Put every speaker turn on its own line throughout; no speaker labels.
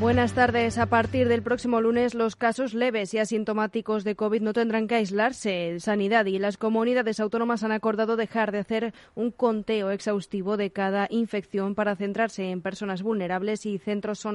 Buenas tardes. A partir del próximo lunes, los casos leves y asintomáticos de COVID no tendrán que aislarse. Sanidad y las comunidades autónomas han acordado dejar de hacer un conteo exhaustivo de cada infección para centrarse en personas vulnerables y centros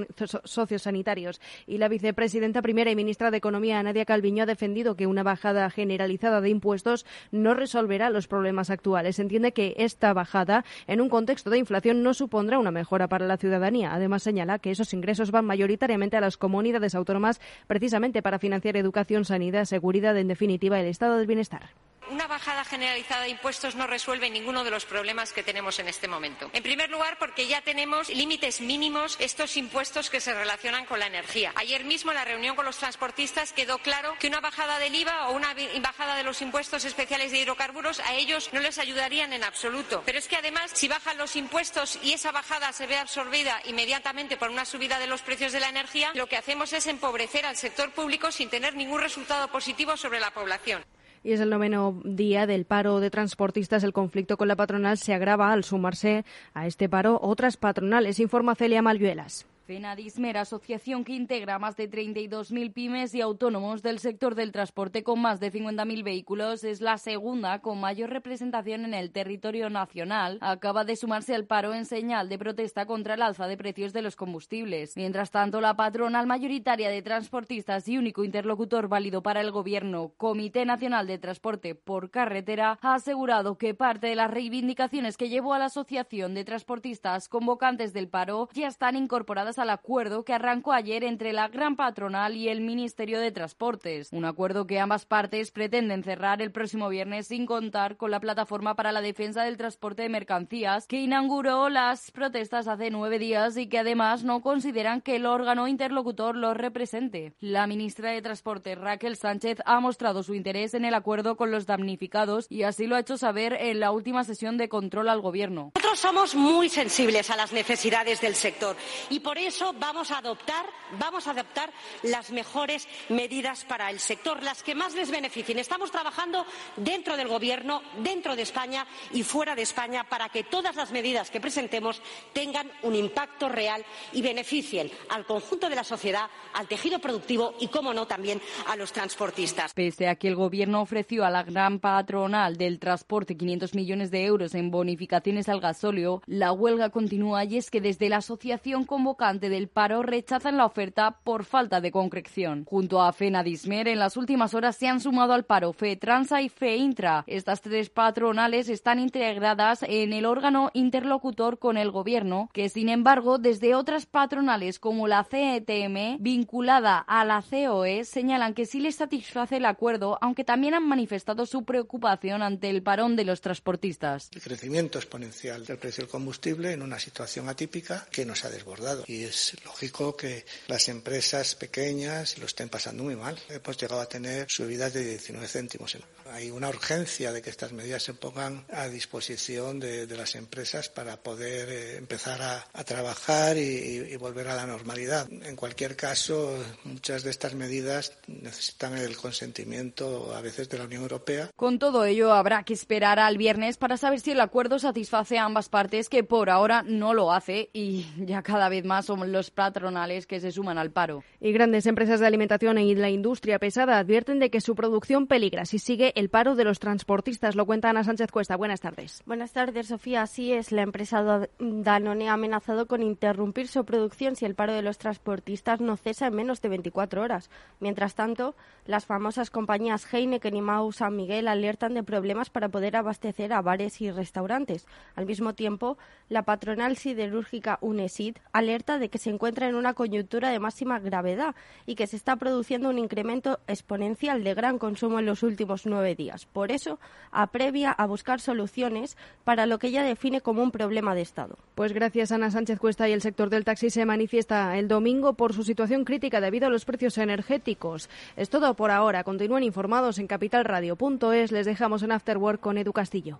sociosanitarios. Y la vicepresidenta primera y ministra de Economía, Nadia Calviño, ha defendido que una bajada generalizada de impuestos no resolverá los problemas actuales. Entiende que esta bajada, en un contexto de inflación, no supondrá una mejora para la ciudadanía. Además, señala que esos ingresos van mayoritariamente a las comunidades autónomas precisamente para financiar educación, sanidad, seguridad, en definitiva, el estado del bienestar.
Una bajada generalizada de impuestos no resuelve ninguno de los problemas que tenemos en este momento. En primer lugar, porque ya tenemos límites mínimos estos impuestos que se relacionan con la energía. Ayer mismo en la reunión con los transportistas quedó claro que una bajada del IVA o una bajada de los impuestos especiales de hidrocarburos a ellos no les ayudarían en absoluto. Pero es que además, si bajan los impuestos y esa bajada se ve absorbida inmediatamente por una subida de los precios de la energía, lo que hacemos es empobrecer al sector público sin tener ningún resultado positivo sobre la población
y es el noveno día del paro de transportistas. El conflicto con la patronal se agrava al sumarse a este paro otras patronales, informa Celia Malviuelas.
FENADISMER, asociación que integra más de 32.000 pymes y autónomos del sector del transporte con más de 50.000 vehículos, es la segunda con mayor representación en el territorio nacional. Acaba de sumarse al paro en señal de protesta contra el alza de precios de los combustibles. Mientras tanto, la patronal mayoritaria de transportistas y único interlocutor válido para el Gobierno, Comité Nacional de Transporte por Carretera, ha asegurado que parte de las reivindicaciones que llevó a la Asociación de Transportistas convocantes del paro ya están incorporadas al acuerdo que arrancó ayer entre la gran patronal y el Ministerio de Transportes. Un acuerdo que ambas partes pretenden cerrar el próximo viernes sin contar con la Plataforma para la Defensa del Transporte de Mercancías, que inauguró las protestas hace nueve días y que además no consideran que el órgano interlocutor los represente. La ministra de Transporte, Raquel Sánchez, ha mostrado su interés en el acuerdo con los damnificados y así lo ha hecho saber en la última sesión de control al Gobierno.
Nosotros somos muy sensibles a las necesidades del sector y por vamos a adoptar, vamos a adoptar las mejores medidas para el sector, las que más les beneficien. Estamos trabajando dentro del Gobierno, dentro de España y fuera de España para que todas las medidas que presentemos tengan un impacto real y beneficien al conjunto de la sociedad, al tejido productivo y, como no, también a los transportistas.
Pese a que el Gobierno ofreció a la gran patronal del transporte 500 millones de euros en bonificaciones al gasóleo, la huelga continúa y es que desde la asociación convocante del paro rechazan la oferta por falta de concreción. Junto a FENADISMER, en las últimas horas se han sumado al paro FETRANSA y FEINTRA. Estas tres patronales están integradas en el órgano interlocutor con el gobierno, que sin embargo, desde otras patronales como la CETM, vinculada a la COE, señalan que sí les satisface el acuerdo, aunque también han manifestado su preocupación ante el parón de los transportistas.
El crecimiento exponencial del precio del combustible en una situación atípica que nos ha desbordado. Y es lógico que las empresas pequeñas lo estén pasando muy mal. Hemos llegado a tener subidas de 19 céntimos. Hay una urgencia de que estas medidas se pongan a disposición de, las empresas para poder eh, empezar a, trabajar y, volver a la normalidad. En cualquier caso, muchas de estas medidas necesitan el consentimiento a veces de la Unión Europea.
Con todo ello, habrá que esperar al viernes para saber si el acuerdo satisface a ambas partes, que por ahora no lo hace y ya cada vez más son los patronales que se suman al paro.
Y grandes empresas de alimentación y la industria pesada advierten de que su producción peligra si sigue el paro de los transportistas. Lo cuenta Ana Sánchez Cuesta. Buenas tardes.
Buenas tardes, Sofía. Así es, la empresa Danone ha amenazado con interrumpir su producción si el paro de los transportistas no cesa en menos de 24 horas. Mientras tanto, las famosas compañías Heineken y Mau San Miguel alertan de problemas para poder abastecer a bares y restaurantes. Al mismo tiempo, la patronal siderúrgica UNESID alerta de que se encuentra en una coyuntura de máxima gravedad y que se está produciendo un incremento exponencial de gran consumo en los últimos nueve días. Por eso, aprevia a buscar soluciones para lo que ella define como un problema de Estado.
Pues gracias, Ana Sánchez Cuesta. Y el sector del taxi se manifiesta el domingo por su situación crítica debido a los precios energéticos. Es todo por ahora. Continúen informados en capitalradio.es. Les dejamos en Afterwork con Edu Castillo.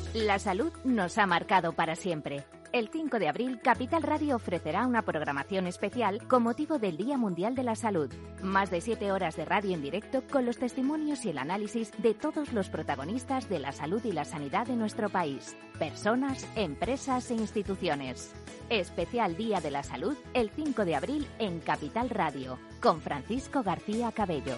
La salud nos ha marcado para siempre. El 5 de abril, Capital Radio ofrecerá una programación especial con motivo del Día Mundial de la Salud. Más de siete horas de radio en directo con los testimonios y el análisis de todos los protagonistas de la salud y la sanidad de nuestro país. Personas, empresas e instituciones. Especial Día de la Salud el 5 de abril en Capital Radio con Francisco García Cabello.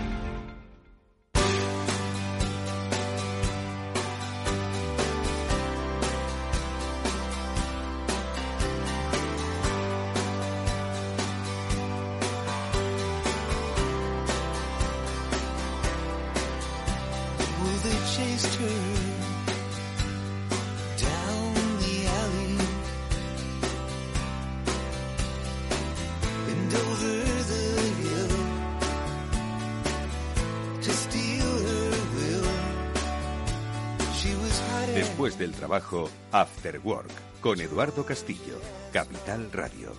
After Work, con Eduardo Castillo, Capital Radio.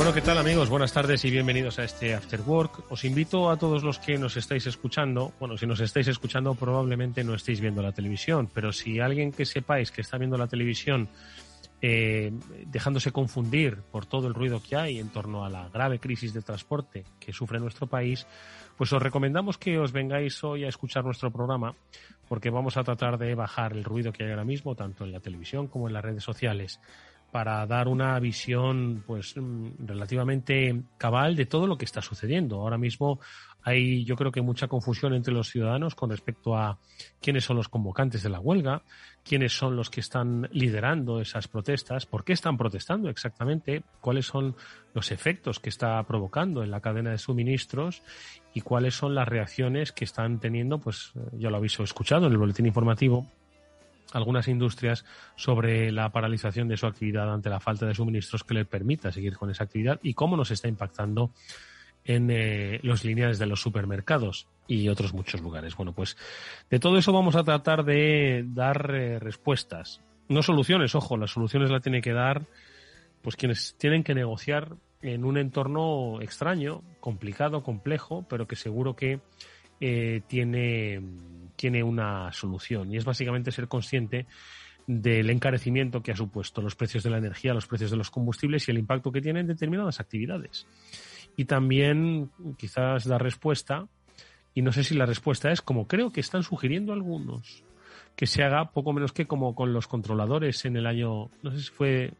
Bueno, ¿qué tal amigos? Buenas tardes y bienvenidos a este After Work. Os invito a todos los que nos estáis escuchando, bueno, si nos estáis escuchando probablemente no estéis viendo la televisión, pero si alguien que sepáis que está viendo la televisión eh, dejándose confundir por todo el ruido que hay en torno a la grave crisis de transporte que sufre nuestro país, pues os recomendamos que os vengáis hoy a escuchar nuestro programa porque vamos a tratar de bajar el ruido que hay ahora mismo, tanto en la televisión como en las redes sociales para dar una visión pues mm, relativamente cabal de todo lo que está sucediendo. Ahora mismo hay yo creo que mucha confusión entre los ciudadanos con respecto a quiénes son los convocantes de la huelga, quiénes son los que están liderando esas protestas, por qué están protestando exactamente, cuáles son los efectos que está provocando en la cadena de suministros y cuáles son las reacciones que están teniendo, pues ya lo habéis escuchado en el boletín informativo algunas industrias sobre la paralización de su actividad ante la falta de suministros que le permita seguir con esa actividad y cómo nos está impactando en eh, los lineales de los supermercados y otros muchos lugares. Bueno, pues de todo eso vamos a tratar de dar eh, respuestas, no soluciones, ojo, las soluciones las tiene que dar pues quienes tienen que negociar en un entorno extraño, complicado, complejo, pero que seguro que eh, tiene tiene una solución y es básicamente ser consciente del encarecimiento que ha supuesto los precios de la energía, los precios de los combustibles y el impacto que tienen determinadas actividades. Y también quizás dar respuesta, y no sé si la respuesta es como creo que están sugiriendo algunos, que se haga poco menos que como con los controladores en el año, no sé si fue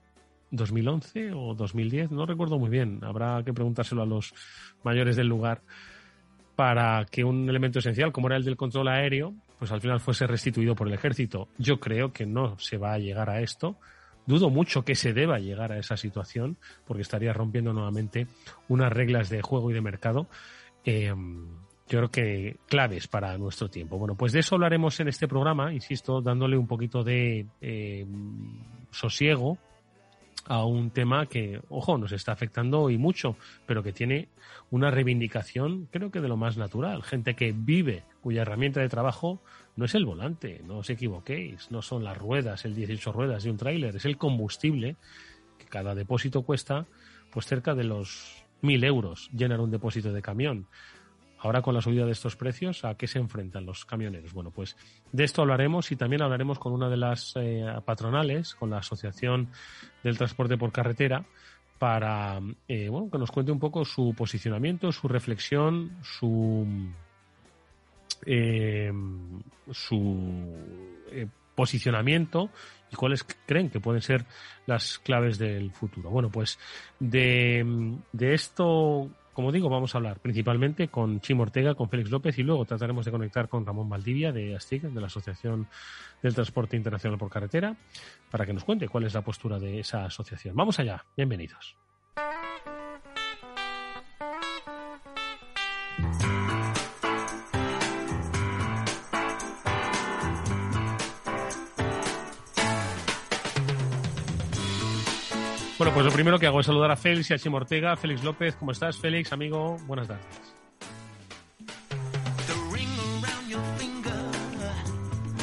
2011 o 2010, no recuerdo muy bien, habrá que preguntárselo a los mayores del lugar para que un elemento esencial como era el del control aéreo, pues al final fuese restituido por el ejército. Yo creo que no se va a llegar a esto. Dudo mucho que se deba llegar a esa situación, porque estaría rompiendo nuevamente unas reglas de juego y de mercado. Eh, yo creo que claves para nuestro tiempo. Bueno, pues de eso hablaremos en este programa, insisto, dándole un poquito de eh, sosiego a un tema que, ojo, nos está afectando y mucho, pero que tiene una reivindicación, creo que de lo más natural. Gente que vive, cuya herramienta de trabajo no es el volante, no os equivoquéis, no son las ruedas, el 18 ruedas de un tráiler, es el combustible, que cada depósito cuesta pues cerca de los mil euros llenar un depósito de camión. Ahora con la subida de estos precios, ¿a qué se enfrentan los camioneros? Bueno, pues de esto hablaremos y también hablaremos con una de las eh, patronales, con la Asociación del Transporte por Carretera, para eh, bueno, que nos cuente un poco su posicionamiento, su reflexión, su, eh, su eh, posicionamiento y cuáles creen que pueden ser las claves del futuro. Bueno, pues de, de esto como digo, vamos a hablar principalmente con Chimo Ortega, con Félix López y luego trataremos de conectar con Ramón Valdivia de ASTIC, de la Asociación del Transporte Internacional por Carretera, para que nos cuente cuál es la postura de esa asociación. Vamos allá, bienvenidos. Pues lo primero que hago es saludar a Félix y a Chimo Ortega. Félix López, ¿cómo estás? Félix, amigo, buenas tardes.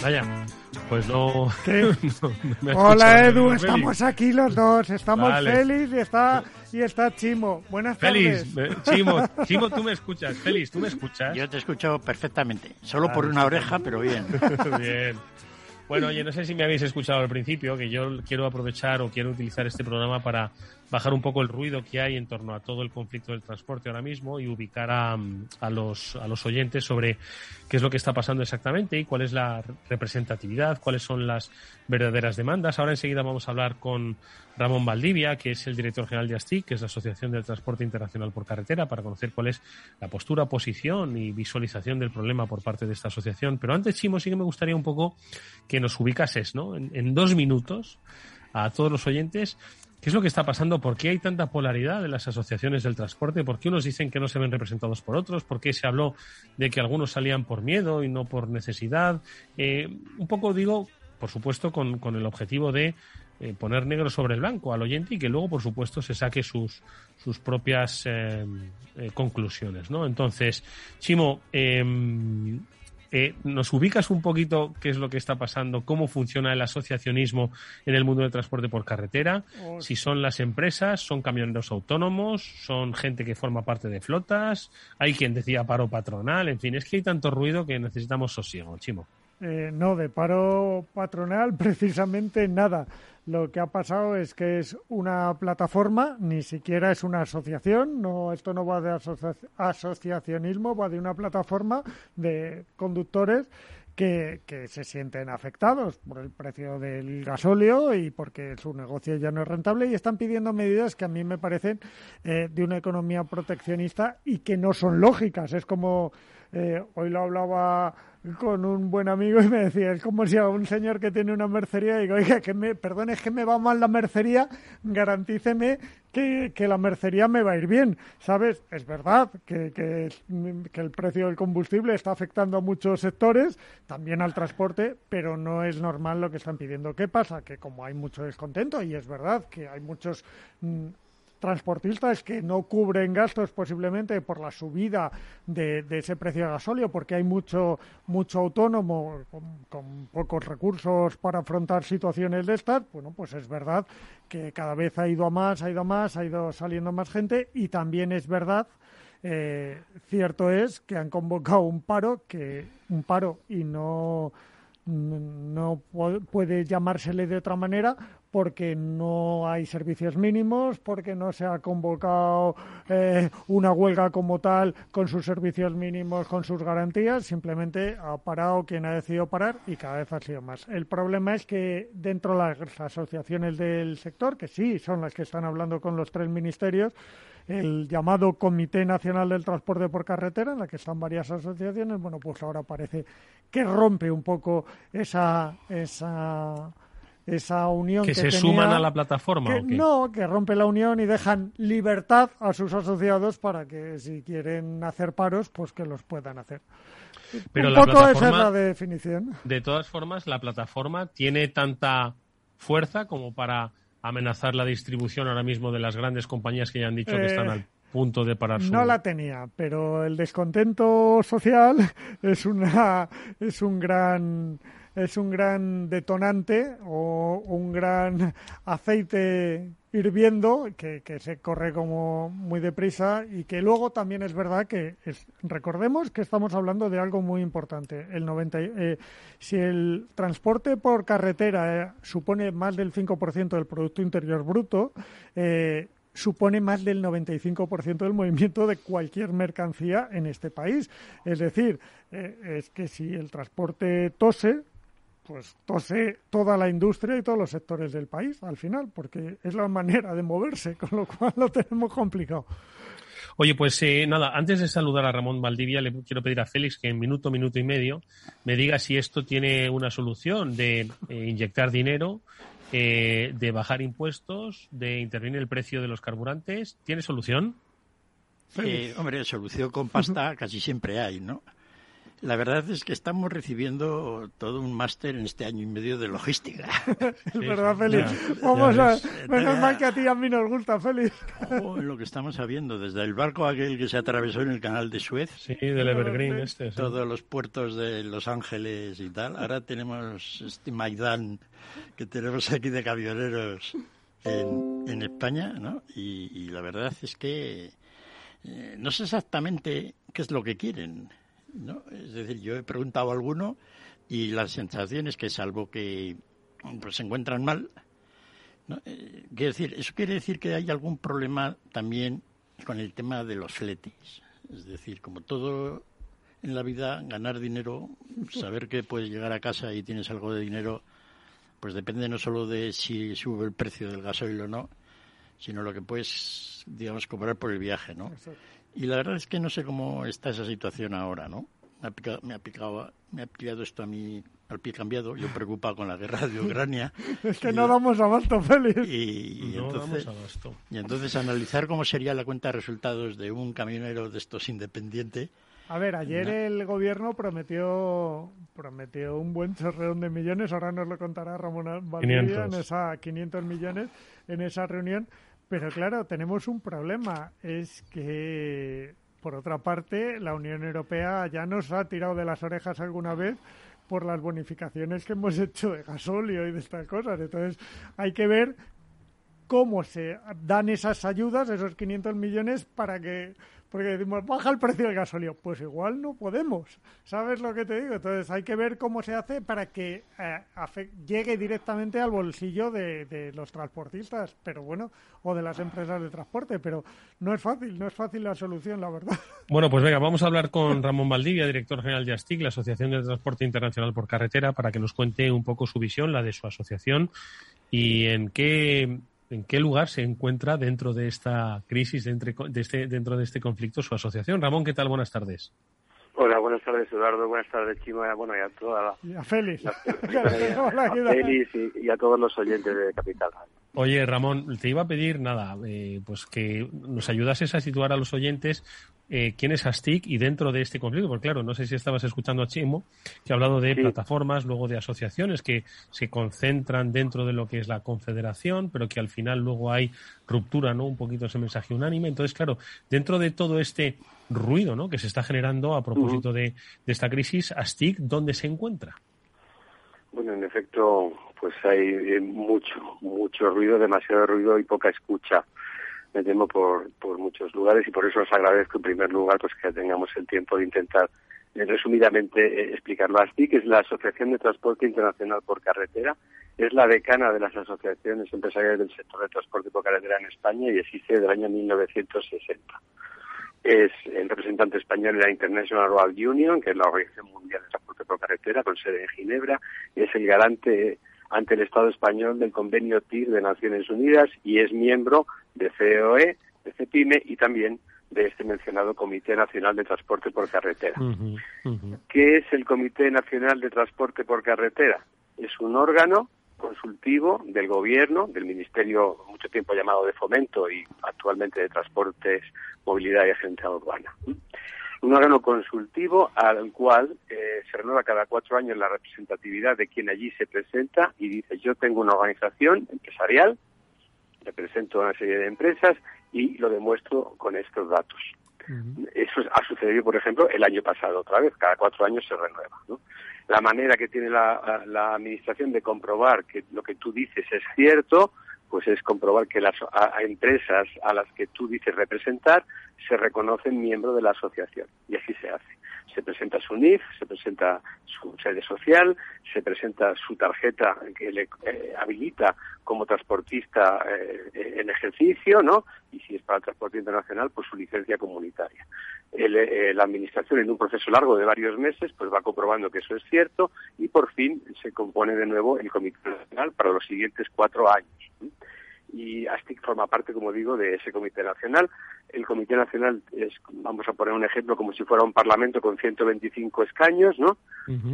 Vaya, pues no.
Hola Edu, estamos aquí los dos. Estamos Félix y está, y está Chimo. Buenas
tardes. Félix, Chimo, Chimo, tú me escuchas. Félix, tú me escuchas.
Yo te escucho perfectamente. Solo por una oreja, pero bien.
bien. Bueno, oye, no sé si me habéis escuchado al principio, que yo quiero aprovechar o quiero utilizar este programa para bajar un poco el ruido que hay en torno a todo el conflicto del transporte ahora mismo y ubicar a, a, los, a los oyentes sobre qué es lo que está pasando exactamente y cuál es la representatividad, cuáles son las verdaderas demandas. Ahora enseguida vamos a hablar con Ramón Valdivia, que es el director general de ASTIC, que es la Asociación del Transporte Internacional por Carretera, para conocer cuál es la postura, posición y visualización del problema por parte de esta asociación. Pero antes, Chimo, sí que me gustaría un poco que nos ubicases, ¿no? En, en dos minutos a todos los oyentes ¿Qué es lo que está pasando? ¿Por qué hay tanta polaridad de las asociaciones del transporte? ¿Por qué unos dicen que no se ven representados por otros? ¿Por qué se habló de que algunos salían por miedo y no por necesidad? Eh, un poco digo, por supuesto, con, con el objetivo de eh, poner negro sobre el blanco al oyente y que luego, por supuesto, se saque sus, sus propias eh, conclusiones, ¿no? Entonces, Chimo, eh, ¿Nos ubicas un poquito qué es lo que está pasando, cómo funciona el asociacionismo en el mundo del transporte por carretera? Oh, si son las empresas, son camioneros autónomos, son gente que forma parte de flotas, hay quien decía paro patronal, en fin, es que hay tanto ruido que necesitamos sosiego, Chimo.
Eh, no, de paro patronal precisamente nada. Lo que ha pasado es que es una plataforma, ni siquiera es una asociación, no, esto no va de asociacionismo, va de una plataforma de conductores que, que, se sienten afectados por el precio del gasóleo y porque su negocio ya no es rentable y están pidiendo medidas que a mí me parecen eh, de una economía proteccionista y que no son lógicas. Es como eh, hoy lo hablaba con un buen amigo y me decía, es como si a un señor que tiene una mercería digo, oiga, que me, perdón, es que me va mal la mercería, garantíceme que, que, la mercería me va a ir bien, ¿sabes? Es verdad que, que, que, el precio del combustible está afectando a muchos sectores, también al transporte, pero no es normal lo que están pidiendo. ¿Qué pasa? Que como hay mucho descontento, y es verdad que hay muchos mm, transportistas que no cubren gastos posiblemente por la subida de, ese precio de gasóleo, porque hay mucho, mucho autónomo con, pocos recursos para afrontar situaciones de estas, bueno, pues es verdad que cada vez ha ido a más, ha ido a más, ha ido saliendo más gente y también es verdad eh, cierto es que han convocado un paro que un paro y no no puede llamársele de otra manera porque no hay servicios mínimos, porque no se ha convocado eh, una huelga como tal con sus servicios mínimos, con sus garantías, simplemente ha parado quien ha decidido parar y cada vez ha sido más. El problema es que dentro de las asociaciones del sector, que sí son las que están hablando con los tres ministerios, el llamado Comité Nacional del Transporte por Carretera, en la que están varias asociaciones, bueno, pues ahora parece que rompe un poco esa, esa esa unión
que, se suman a la plataforma
no que rompe la unión y dejan libertad a sus asociados para que si quieren hacer paros pues que los puedan hacer.
Pero
un
la
poco esa es la definición.
de todas formas la plataforma tiene tanta fuerza como para amenazar la distribución ahora mismo de las grandes compañías que ya han dicho que están eh, al punto de parar su...
No la tenía, pero el descontento social es una es un gran es un gran detonante o un gran aceite hirviendo que, que, se corre como muy deprisa y que luego también es verdad que es, recordemos que estamos hablando de algo muy importante. El 90, eh, si el transporte por carretera eh, supone más del 5% del Producto Interior Bruto, eh, supone más del 95% del movimiento de cualquier mercancía en este país. Es decir, eh, es que si el transporte tose, pues tose toda la industria y todos los sectores del país al final, porque es la manera de moverse, con lo cual lo tenemos complicado.
Oye, pues eh, nada, antes de saludar a Ramón Valdivia, le quiero pedir a Félix que en minuto, minuto y medio me diga si esto tiene una solución de eh, inyectar dinero, eh, de bajar impuestos, de intervenir el precio de los carburantes. ¿Tiene solución?
hombre, solución con pasta casi siempre hay, ¿no? La verdad es que estamos recibiendo todo un máster en este año y medio de logística.
es verdad, Félix. Vamos a... Menos mal que a ti y a mí nos gusta, Félix.
Oh, lo que estamos sabiendo, desde el barco aquel que se atravesó en el canal de Suez.
Sí, del Evergreen este.
Todos los puertos de Los Ángeles y tal. Ahora tenemos este Maidán que tenemos aquí de camioneros en, España, ¿no? Y, la verdad es que eh, no sé exactamente qué es lo que quieren. ¿No? Es decir, yo he preguntado a alguno y la sensación es que salvo que pues, se encuentran mal, ¿no? Eh, decir, eso quiere decir que hay algún problema también con el tema de los fletes. Es decir, como todo en la vida, ganar dinero, saber que puedes llegar a casa y tienes algo de dinero, pues depende no solo de si sube el precio del gasoil o no, sino lo que puedes, digamos, cobrar por el viaje, ¿no? Y la verdad es que no sé cómo está esa situación ahora, ¿no? Me ha picado, me ha picado, me ha pillado esto a mí al pie cambiado, yo preocupado con la guerra de Ucrania.
es que no damos abasto, Félix.
Y, entonces, y entonces analizar cómo sería la cuenta de resultados de un camionero de estos independiente.
A ver, ayer el gobierno prometió prometió un buen chorreón de millones, ahora nos lo contará Ramón Valdivia en esa 500 millones en esa reunión, pero claro, tenemos un problema, es que, por otra parte, la Unión Europea ya nos ha tirado de las orejas alguna vez por las bonificaciones que hemos hecho de gasóleo y de estas cosas. Entonces, hay que ver cómo se dan esas ayudas, esos 500 millones, para que porque decimos, baja el precio del gasolio. Pues igual no podemos. ¿Sabes lo que te digo? Entonces hay que ver cómo se hace para que eh, llegue directamente al bolsillo de, los transportistas, pero bueno, o de las empresas de transporte. Pero no es fácil, no es fácil la solución, la verdad.
Bueno, pues venga, vamos a hablar con Ramón Valdivia, director general de ASTIC, la Asociación de Transporte Internacional por Carretera, para que nos cuente un poco su visión, la de su asociación, y en qué en qué lugar se encuentra dentro de esta crisis, de este, dentro de este conflicto, su asociación. Ramón, ¿qué tal? Buenas tardes.
Hola, buenas tardes Eduardo, buenas tardes Chima, bueno y a toda la...
Y a Félix.
a, Félix y, a todos los oyentes de Capital
Oye, Ramón, te iba a pedir nada, eh, pues que nos ayudases a situar a los oyentes eh, quién es ASTIC y dentro de este conflicto, porque claro, no sé si estabas escuchando a Chimo, que ha hablado de plataformas, luego de asociaciones que se concentran dentro de lo que es la confederación, pero que al final luego hay ruptura, ¿no? Un poquito ese mensaje unánime. Entonces, claro, dentro de todo este ruido, ¿no? Que se está generando a propósito de, de esta crisis, ASTIC, ¿dónde se encuentra?
Bueno, en efecto, pues hay eh, mucho, mucho ruido, demasiado ruido y poca escucha. Me temo por, por muchos lugares y por eso os agradezco en primer lugar pues que tengamos el tiempo de intentar eh, resumidamente eh, explicarlo. ASTIC es la Asociación de Transporte Internacional por Carretera, es la decana de las asociaciones empresariales del sector de transporte por carretera en España y existe desde el año 1960 es el representante español de la International Road Union, que es la Organización Mundial de Transporte por Carretera, con sede en Ginebra, es el garante ante el Estado español del convenio TIR de Naciones Unidas y es miembro de COE, de CEPIME y también de este mencionado Comité Nacional de Transporte por Carretera. ¿Qué es el Comité Nacional de Transporte por Carretera? Es un órgano consultivo del gobierno, del Ministerio mucho tiempo llamado de Fomento y actualmente de Transportes, Movilidad y Agencia Urbana. Un órgano consultivo al cual eh, se renueva cada cuatro años la representatividad de quien allí se presenta y dice yo tengo una organización empresarial, represento a una serie de empresas y lo demuestro con estos datos. Eso ha sucedido, por ejemplo, el año pasado otra vez, cada cuatro años se renueva. ¿no? La manera que tiene la, Administración de comprobar que lo que tú dices es cierto, pues es comprobar que las empresas a las que tú dices representar se reconocen miembro de la asociación y así se hace. Se presenta su NIF, se presenta su sede social, se presenta su tarjeta que le eh, habilita como transportista eh, en ejercicio, ¿no? Y si es para el transporte internacional, pues su licencia comunitaria. Eh, la administración en un proceso largo de varios meses pues va comprobando que eso es cierto y por fin se compone de nuevo el Comité Nacional para los siguientes cuatro años y ASTIC forma parte, como digo, de ese Comité Nacional. El Comité Nacional es, vamos a poner un ejemplo, como si fuera un parlamento con 125 escaños, ¿no?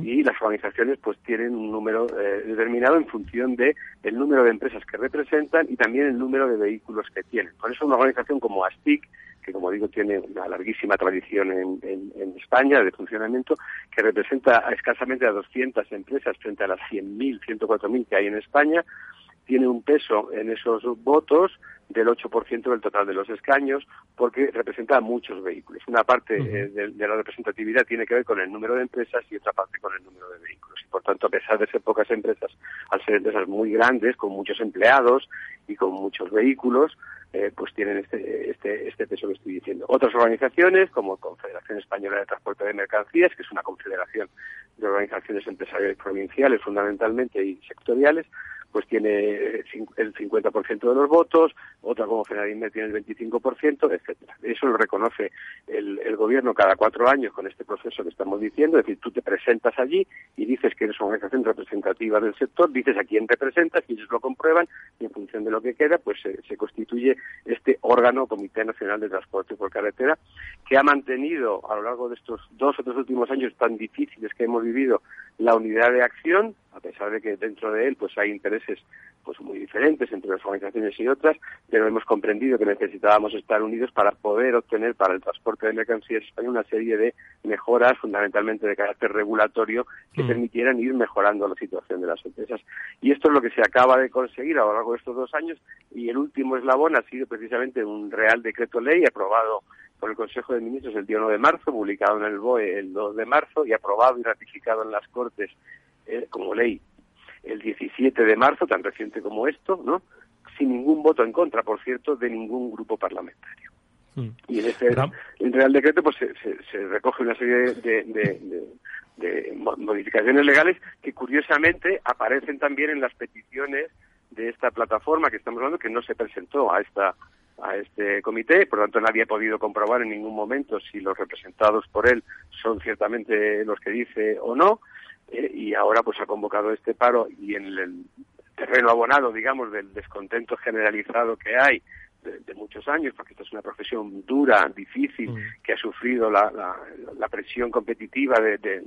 Y las organizaciones pues tienen un número eh, determinado en función de el número de empresas que representan y también el número de vehículos que tienen. Por eso una organización como ASTIC que como digo tiene una larguísima tradición en, en, España de funcionamiento, que representa escasamente a 200 empresas frente a las 100.000, 104.000 que hay en España, tiene un peso en esos votos del 8% del total de los escaños, porque representa a muchos vehículos. Una parte eh, de, la representatividad tiene que ver con el número de empresas y otra parte con el número de vehículos. Y por tanto, a pesar de ser pocas empresas, al ser empresas muy grandes, con muchos empleados y con muchos vehículos, eh, pues tienen este, este, este peso que estoy diciendo. Otras organizaciones, como Confederación Española de Transporte de Mercancías, que es una confederación de organizaciones empresariales provinciales fundamentalmente y sectoriales, pues tiene el 50% de los votos, otra como Fenadime tiene el 25%, etcétera. Eso lo reconoce el, gobierno cada cuatro años con este proceso que estamos diciendo, es decir, tú te presentas allí y dices que eres una organización representativa del sector, dices a quién representas y ellos lo comprueban y en función de lo que queda, pues se, constituye este órgano, Comité Nacional de Transporte por Carretera, que ha mantenido a lo largo de estos dos o tres últimos años tan difíciles que hemos vivido la unidad de acción, a pesar de que dentro de él pues hay intereses pues muy diferentes entre las organizaciones y otras, pero hemos comprendido que necesitábamos estar unidos para poder obtener para el transporte de mercancías español una serie de mejoras, fundamentalmente de carácter regulatorio, que mm. permitieran ir mejorando la situación de las empresas. Y esto es lo que se acaba de conseguir a lo largo de estos dos años, y el último eslabón ha sido precisamente un Real Decreto Ley aprobado por el Consejo de Ministros el día 1 de marzo, publicado en el BOE el 2 de marzo y aprobado y ratificado en las Cortes eh, como ley el 17 de marzo, tan reciente como esto, ¿no? Sin ningún voto en contra, por cierto, de ningún grupo parlamentario. Hmm. Y en este Real Decreto pues se, recoge una serie de, modificaciones legales que curiosamente aparecen también en las peticiones de esta plataforma que estamos hablando que no se presentó a esta a este comité, por lo tanto nadie ha podido comprobar en ningún momento si los representados por él son ciertamente los que dice o no, eh, y ahora pues ha convocado este paro y en el terreno abonado, digamos, del descontento generalizado que hay de, muchos años, porque esta es una profesión dura, difícil, mm. que ha sufrido la, la, presión competitiva de, de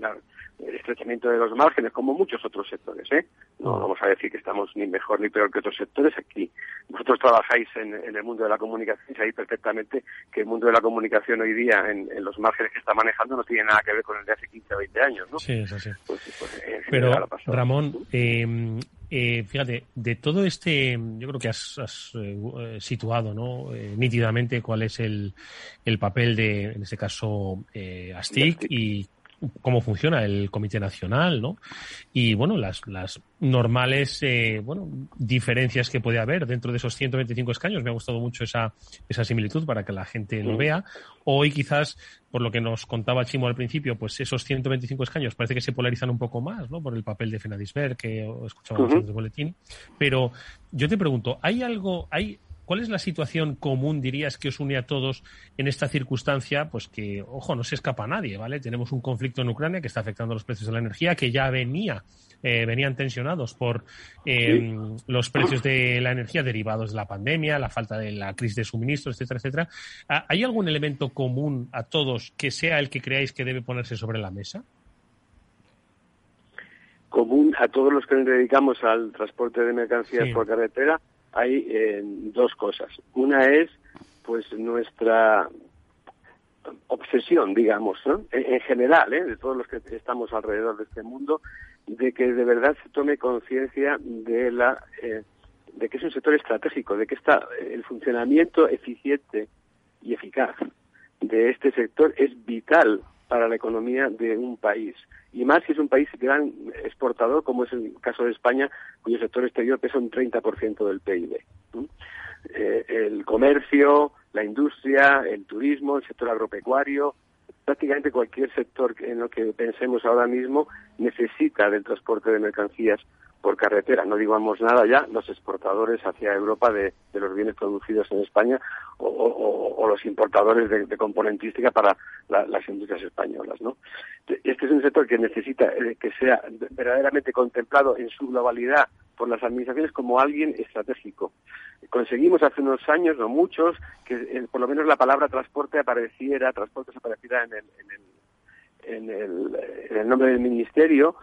el estrechamiento de los márgenes, como muchos otros sectores. ¿eh? No mm. vamos a decir que estamos ni mejor ni peor que otros sectores aquí. Vosotros trabajáis en, el mundo de la comunicación y sabéis perfectamente que el mundo de la comunicación hoy día, en, los márgenes que está manejando, no tiene nada que ver con el de hace 15 o 20 años. ¿no?
Sí, es así. Pues, pues, Pero, Ramón, eh, eh, fíjate, de todo este, yo creo que has, eh, situado ¿no? Eh, nítidamente cuál es el, el, papel de, en este caso, ASTIC y cómo funciona el Comité Nacional, ¿no? Y bueno, las, las normales, eh, bueno, diferencias que puede haber dentro de esos 125 escaños. Me ha gustado mucho esa, esa similitud para que la gente lo vea. Hoy quizás, por lo que nos contaba Chimo al principio, pues esos 125 escaños parece que se polarizan un poco más, ¿no? Por el papel de Fenadisber, que escuchábamos en el boletín. Pero yo te pregunto, ¿hay algo, hay ¿Cuál es la situación común, dirías, que os une a todos en esta circunstancia? Pues que, ojo, no se escapa a nadie, ¿vale? Tenemos un conflicto en Ucrania que está afectando los precios de la energía, que ya venía, eh, venían tensionados por eh, los precios de la energía derivados de la pandemia, la falta de la crisis de suministro, etcétera, etcétera. ¿Hay algún elemento común a todos que sea el que creáis que debe ponerse sobre la mesa?
Común a todos los que nos dedicamos al transporte de mercancías por carretera hay eh, dos cosas. Una es, pues, nuestra obsesión, digamos, en, general, ¿eh? de todos los que estamos alrededor de este mundo, de que de verdad se tome conciencia de la eh, de que es un sector estratégico, de que está el funcionamiento eficiente y eficaz de este sector es vital para la economía de un país. Y más si es un país gran exportador, como es el caso de España, cuyo sector exterior pesa un 30% del PIB. Eh, el comercio, la industria, el turismo, el sector agropecuario, prácticamente cualquier sector en lo que pensemos ahora mismo necesita del transporte de mercancías por carretera. No digamos nada ya los exportadores hacia Europa de, los bienes producidos en España o, los importadores de, componentística para las industrias españolas. ¿no? Este es un sector que necesita eh, que sea verdaderamente contemplado en su globalidad por las administraciones como alguien estratégico. Conseguimos hace unos años, no muchos, que eh, por lo menos la palabra transporte apareciera, transportes apareciera en el, en el, en el, en el nombre del ministerio,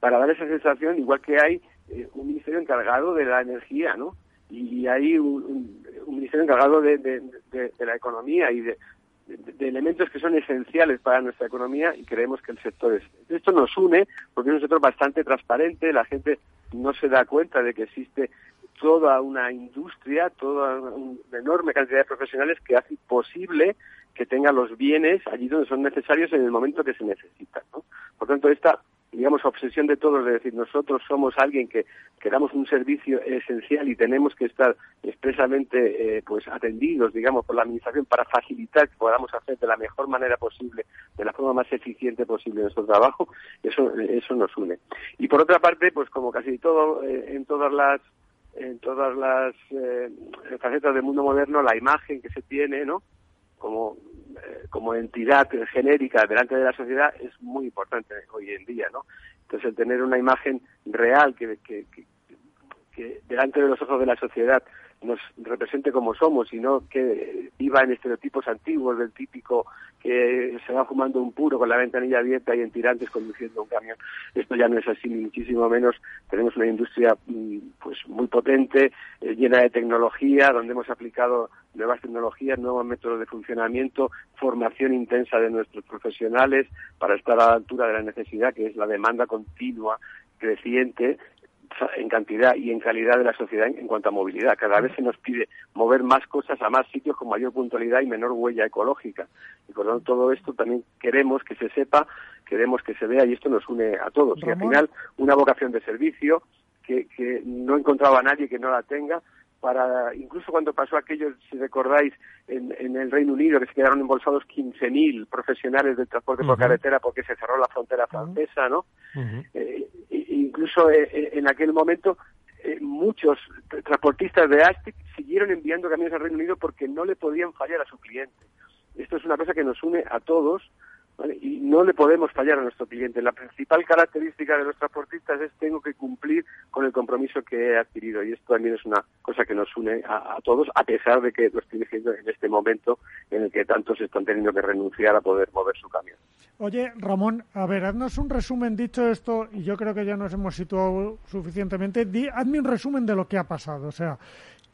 para dar esa sensación, igual que hay eh, un ministerio encargado de la energía, ¿no? Y hay un, ministerio encargado de, de, de, la economía y de, elementos que son esenciales para nuestra economía y creemos que el sector es. Esto nos une porque es un sector bastante transparente, la gente no se da cuenta de que existe toda una industria, toda una enorme cantidad de profesionales que hace posible que tengan los bienes allí donde son necesarios en el momento que se necesitan. ¿no? Por tanto, esta digamos, obsesión de todos de decir nosotros somos alguien que, que damos un servicio esencial y tenemos que estar expresamente eh, pues atendidos, digamos, por la administración para facilitar que podamos hacer de la mejor manera posible, de la forma más eficiente posible nuestro trabajo, eso, eso nos une. Y por otra parte, pues como casi todo eh, en todas las en todas las eh, facetas del mundo moderno, la imagen que se tiene, ¿no? Como eh, como entidad genérica delante de la sociedad es muy importante hoy en día, ¿no? Entonces, el tener una imagen real que, que, que delante de los ojos de la sociedad nos represente como somos y no que viva en estereotipos antiguos del típico que se va fumando un puro con la ventanilla abierta y en tirantes conduciendo un camión. Esto ya no es así, ni muchísimo menos. Tenemos una industria mm, pues muy potente, eh, llena de tecnología, donde hemos aplicado nuevas tecnologías, nuevos métodos de funcionamiento, formación intensa de nuestros profesionales para estar a la altura de la necesidad, que es la demanda continua creciente en cantidad y en calidad de la sociedad en, cuanto a movilidad. Cada vez se nos pide mover más cosas a más sitios con mayor puntualidad y menor huella ecológica. Y por lo tanto, todo esto también queremos que se sepa, queremos que se vea y esto nos une a todos. Y al final, una vocación de servicio que, que no encontraba a nadie que no la tenga, para incluso cuando pasó aquello, si recordáis, en, en el Reino Unido, que se quedaron embolsados 15.000 profesionales del transporte por carretera porque se cerró la frontera francesa, ¿no? eh, incluso eh, eh, en aquel momento eh, muchos transportistas de Astic siguieron enviando camiones al Reino Unido porque no le podían fallar a su cliente. Esto es una cosa que nos une a todos y no le podemos fallar a nuestro cliente. La principal característica de los transportistas es tengo que cumplir con el compromiso que he adquirido y esto también es una cosa que nos une a, todos, a pesar de que lo estoy diciendo en este momento en el que tantos están teniendo que renunciar a poder mover su camión.
Oye, Ramón, a ver, haznos un resumen, dicho esto, y yo creo que ya nos hemos situado suficientemente, hazme un resumen de lo que ha pasado, o sea,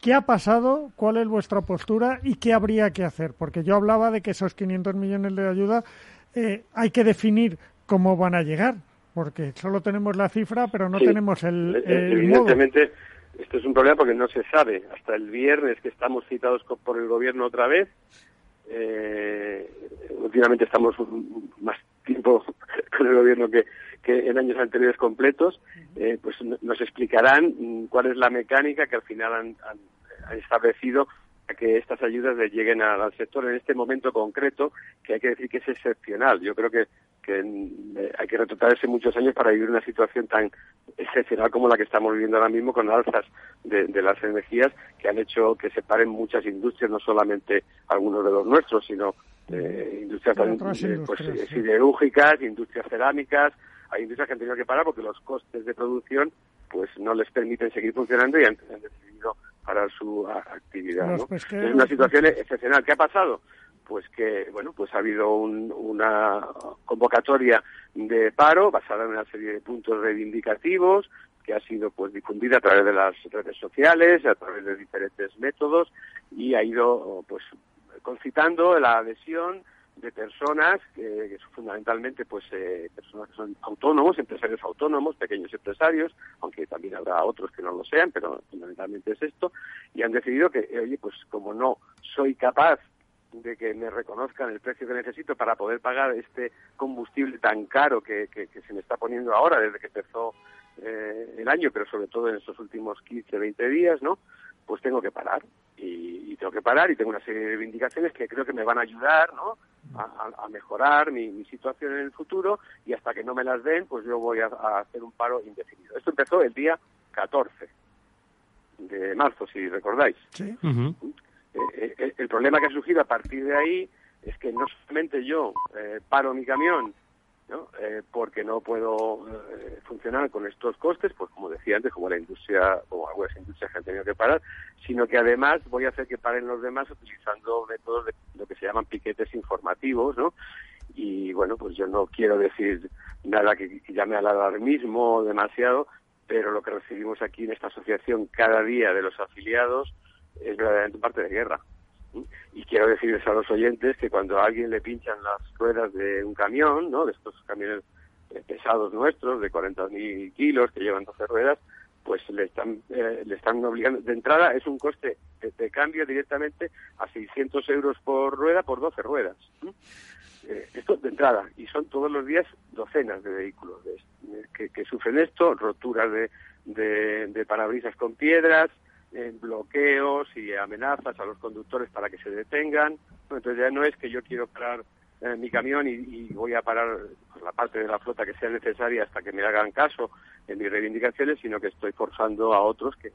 ¿Qué ha pasado? ¿Cuál es vuestra postura? ¿Y qué habría que hacer? Porque yo hablaba de que esos 500 millones de ayuda eh, hay que definir cómo van a llegar, porque solo tenemos la cifra, pero no tenemos el,
eh, el Evidentemente, esto es un problema porque no se sabe. Hasta el viernes que estamos citados por el gobierno otra vez, eh, últimamente estamos más tiempo con el gobierno que, que en años anteriores completos, eh, pues nos explicarán cuál es la mecánica que al final han, han establecido que estas ayudas le lleguen al sector en este momento concreto, que hay que decir que es excepcional. Yo creo que, que eh, hay que retrotraerse muchos años para vivir una situación tan excepcional como la que estamos viviendo ahora mismo con alzas de, las energías que han hecho que se paren muchas industrias, no solamente algunos de los nuestros, sino eh, industrias, eh, pues, siderúrgicas, industrias cerámicas, hay industrias que han tenido que parar porque los costes de producción pues no les permiten seguir funcionando y han decidido para su actividad. Es una situación excepcional. ¿Qué ha pasado? Pues que, bueno, pues ha habido una convocatoria de paro basada en una serie de puntos reivindicativos que ha sido pues difundida a través de las redes sociales, a través de diferentes métodos y ha ido pues concitando la adhesión de personas que, son fundamentalmente pues eh, personas que son autónomos, empresarios autónomos, pequeños empresarios, aunque también habrá otros que no lo sean, pero fundamentalmente es esto, y han decidido que, eh, oye, pues como no soy capaz de que me reconozcan el precio que necesito para poder pagar este combustible tan caro que, que, se me está poniendo ahora desde que empezó eh, el año, pero sobre todo en estos últimos 15, 20 días, ¿no? Pues tengo que parar y, tengo que parar y tengo una serie de reivindicaciones que creo que me van a ayudar, ¿no? A, mejorar mi, situación en el futuro y hasta que no me las den, pues yo voy a, hacer un paro indefinido. Esto empezó el día 14 de marzo, si recordáis.
Sí.
Eh, eh, el problema que ha surgido a partir de ahí es que no solamente yo eh, paro mi camión ¿no? porque no puedo funcionar con estos costes, pues como decía antes, como la industria, como algunas industrias que han tenido que parar, sino que además voy a hacer que paren los demás utilizando métodos de lo que se llaman piquetes informativos, ¿no? Y bueno, pues yo no quiero decir nada que, que llame al alarmismo demasiado, pero lo que recibimos aquí en esta asociación cada día de los afiliados es verdaderamente parte de guerra. Y quiero decirles a los oyentes que cuando a alguien le pinchan las ruedas de un camión, ¿no? de estos camiones eh, pesados nuestros, de 40.000 kilos, que llevan 12 ruedas, pues le están, eh, le están obligando. De entrada es un coste de, cambio directamente a 600 euros por rueda por 12 ruedas. Eh, esto de entrada, y son todos los días docenas de vehículos que, que, sufren esto, roturas de, de, de parabrisas con piedras, bloqueos y amenazas a los conductores para que se detengan. Entonces ya no es que yo quiero parar eh, mi camión y, voy a parar la parte de la flota que sea necesaria hasta que me hagan caso en mis reivindicaciones, sino que estoy forzando a otros que,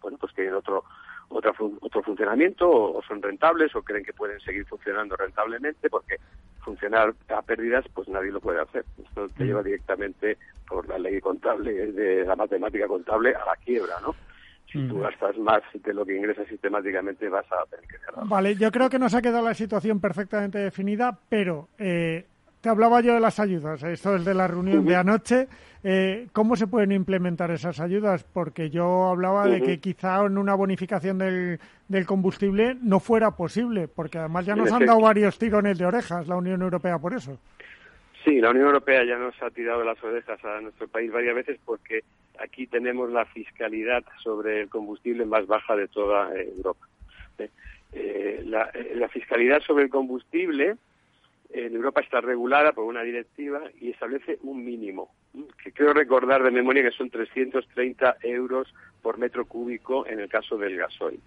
bueno, pues que tienen otro otro, otro funcionamiento o, son rentables o creen que pueden seguir funcionando rentablemente porque funcionar a pérdidas pues nadie lo puede hacer. Esto te mm. lleva directamente por la ley contable, de la matemática contable a la quiebra, ¿no? Si tú gastas más de lo que ingresas sistemáticamente vas a tener que cerrar.
Vale, yo creo que nos ha quedado la situación perfectamente definida, pero eh, te hablaba yo de las ayudas, esto es de la reunión de anoche. Eh, ¿Cómo se pueden implementar esas ayudas? Porque yo hablaba de que quizá en una bonificación del, del combustible no fuera posible, porque además ya nos han dado varios tirones de orejas la Unión Europea por eso.
Sí, la Unión Europea ya nos ha tirado las orejas a nuestro país varias veces porque aquí tenemos la fiscalidad sobre el combustible más baja de toda eh, Europa. Eh, eh, la, fiscalidad sobre el combustible en Europa está regulada por una directiva y establece un mínimo, que creo recordar de memoria que son 330 euros por metro cúbico en el caso del gasoil.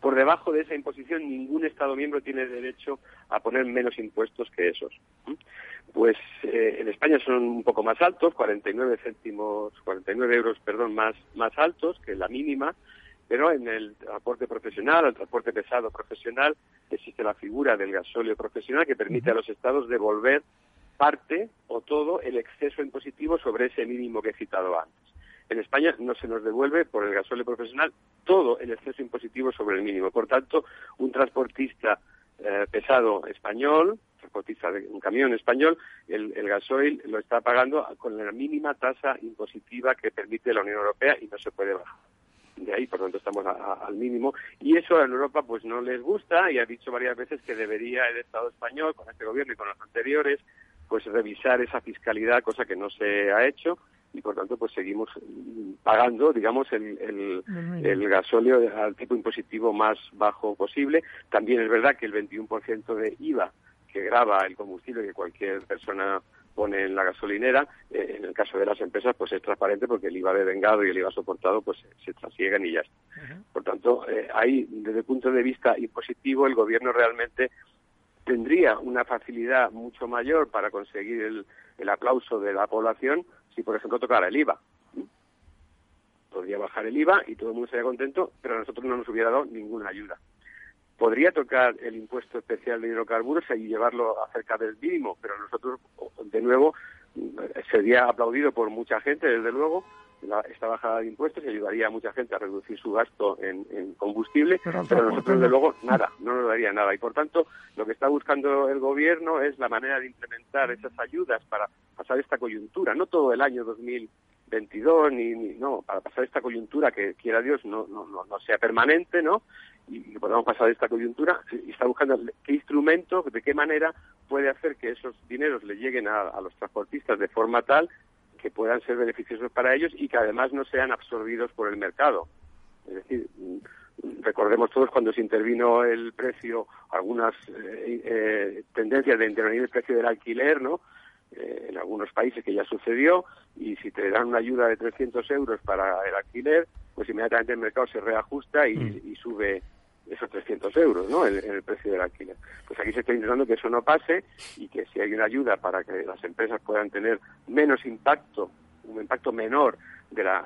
Por debajo de esa imposición, ningún Estado miembro tiene derecho a poner menos impuestos que esos. Pues eh, en España son un poco más altos, 49 céntimos, 49 euros, perdón, más, más altos que la mínima, pero en el transporte profesional, el transporte pesado profesional, existe la figura del gasóleo profesional que permite a los estados devolver parte o todo el exceso impositivo sobre ese mínimo que he citado antes. En España no se nos devuelve por el gasóleo profesional todo el exceso impositivo sobre el mínimo. Por tanto, un transportista eh, pesado español, transportista de un camión español, el, el, gasoil lo está pagando con la mínima tasa impositiva que permite la Unión Europea y no se puede bajar. De ahí, por tanto, estamos al mínimo. Y eso en Europa pues no les gusta y ha dicho varias veces que debería el Estado español, con este gobierno y con los anteriores, pues revisar esa fiscalidad, cosa que no se ha hecho y por tanto pues seguimos pagando digamos el, el, el gasóleo al tipo impositivo más bajo posible. También es verdad que el 21% de IVA que graba el combustible que cualquier persona pone en la gasolinera, eh, en el caso de las empresas, pues es transparente porque el IVA de vengado y el IVA soportado, pues se trasiegan y ya está. Por tanto, eh, ahí, desde el punto de vista impositivo, el gobierno realmente tendría una facilidad mucho mayor para conseguir el, el aplauso de la población si, por ejemplo, tocara el IVA. Podría bajar el IVA y todo el mundo estaría contento, pero a nosotros no nos hubiera dado ninguna ayuda. Podría tocar el impuesto especial de hidrocarburos y llevarlo a cerca del mínimo, pero nosotros, de nuevo, sería aplaudido por mucha gente, desde luego, esta bajada de impuestos y ayudaría a mucha gente a reducir su gasto en, combustible, pero, nosotros, desde luego, nada, no nos daría nada. Y por tanto, lo que está buscando el gobierno es la manera de implementar esas ayudas para pasar esta coyuntura, no todo el año 2022, ni, ni no, para pasar esta coyuntura que quiera Dios no, no, no, sea permanente, ¿no? Y, que podamos pasar esta coyuntura, y está buscando qué instrumento, de qué manera puede hacer que esos dineros le lleguen a los transportistas de forma tal que puedan ser beneficiosos para ellos y que además no sean absorbidos por el mercado. Es decir, recordemos todos cuando se intervino el precio, algunas eh, eh, tendencias de intervenir el precio del alquiler, ¿no? Eh, en algunos países que ya sucedió, y si te dan una ayuda de 300 euros para el alquiler, pues inmediatamente el mercado se reajusta y, mm. sube esos 300 euros ¿no? En, el precio del alquiler. Pues aquí se está intentando que eso no pase y que si hay una ayuda para que las empresas puedan tener menos impacto, un impacto menor de la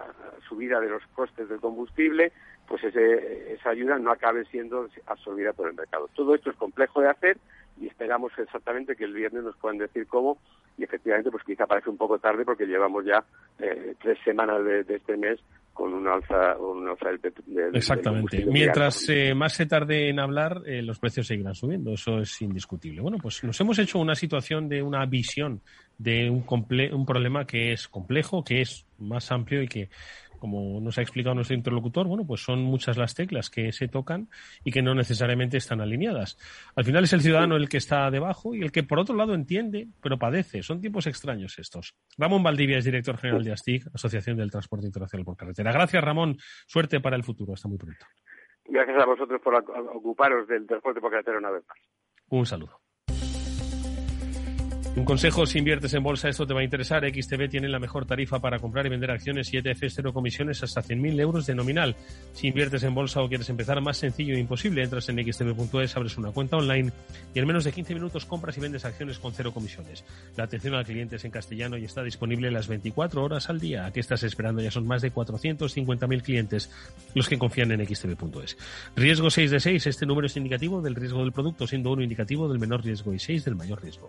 subida de los costes del combustible, pues esa ayuda no acabe siendo absorbida por el mercado. Todo esto es complejo de hacer y esperamos exactamente que el viernes nos puedan decir cómo y efectivamente pues quizá parece un poco tarde porque llevamos ya eh, tres semanas de, este mes con un alza, un alza del,
Exactamente. Mientras eh, más se tarde en hablar, eh, los precios seguirán subiendo. Eso es indiscutible. Bueno, pues nos hemos hecho una situación de una visión de un, un problema que es complejo, que es más amplio y que como nos ha explicado nuestro interlocutor, bueno, pues son muchas las teclas que se tocan y que no necesariamente están alineadas. Al final es el ciudadano el que está debajo y el que por otro lado entiende, pero padece. Son tiempos extraños estos. Ramón Valdivia es director general de ASTIC, Asociación del Transporte Internacional por Carretera. Gracias, Ramón. Suerte para el futuro. Hasta muy pronto.
Gracias a vosotros por ocuparos del transporte por carretera una vez más.
Un saludo. Un consejo, si inviertes en bolsa, esto te va a interesar. XTB tiene la mejor tarifa para comprar y vender acciones y ETFs cero comisiones hasta 100.000 euros de nominal. Si inviertes en bolsa o quieres empezar más sencillo e imposible, entras en xtb.es, abres una cuenta online y en menos de 15 minutos compras y vendes acciones con cero comisiones. La atención al cliente es en castellano y está disponible las 24 horas al día. ¿A qué estás esperando? Ya son más de 450.000 clientes los que confían en xtb.es. Riesgo 6 de 6. Este número es indicativo del riesgo del producto, siendo uno indicativo del menor riesgo y 6 del mayor riesgo.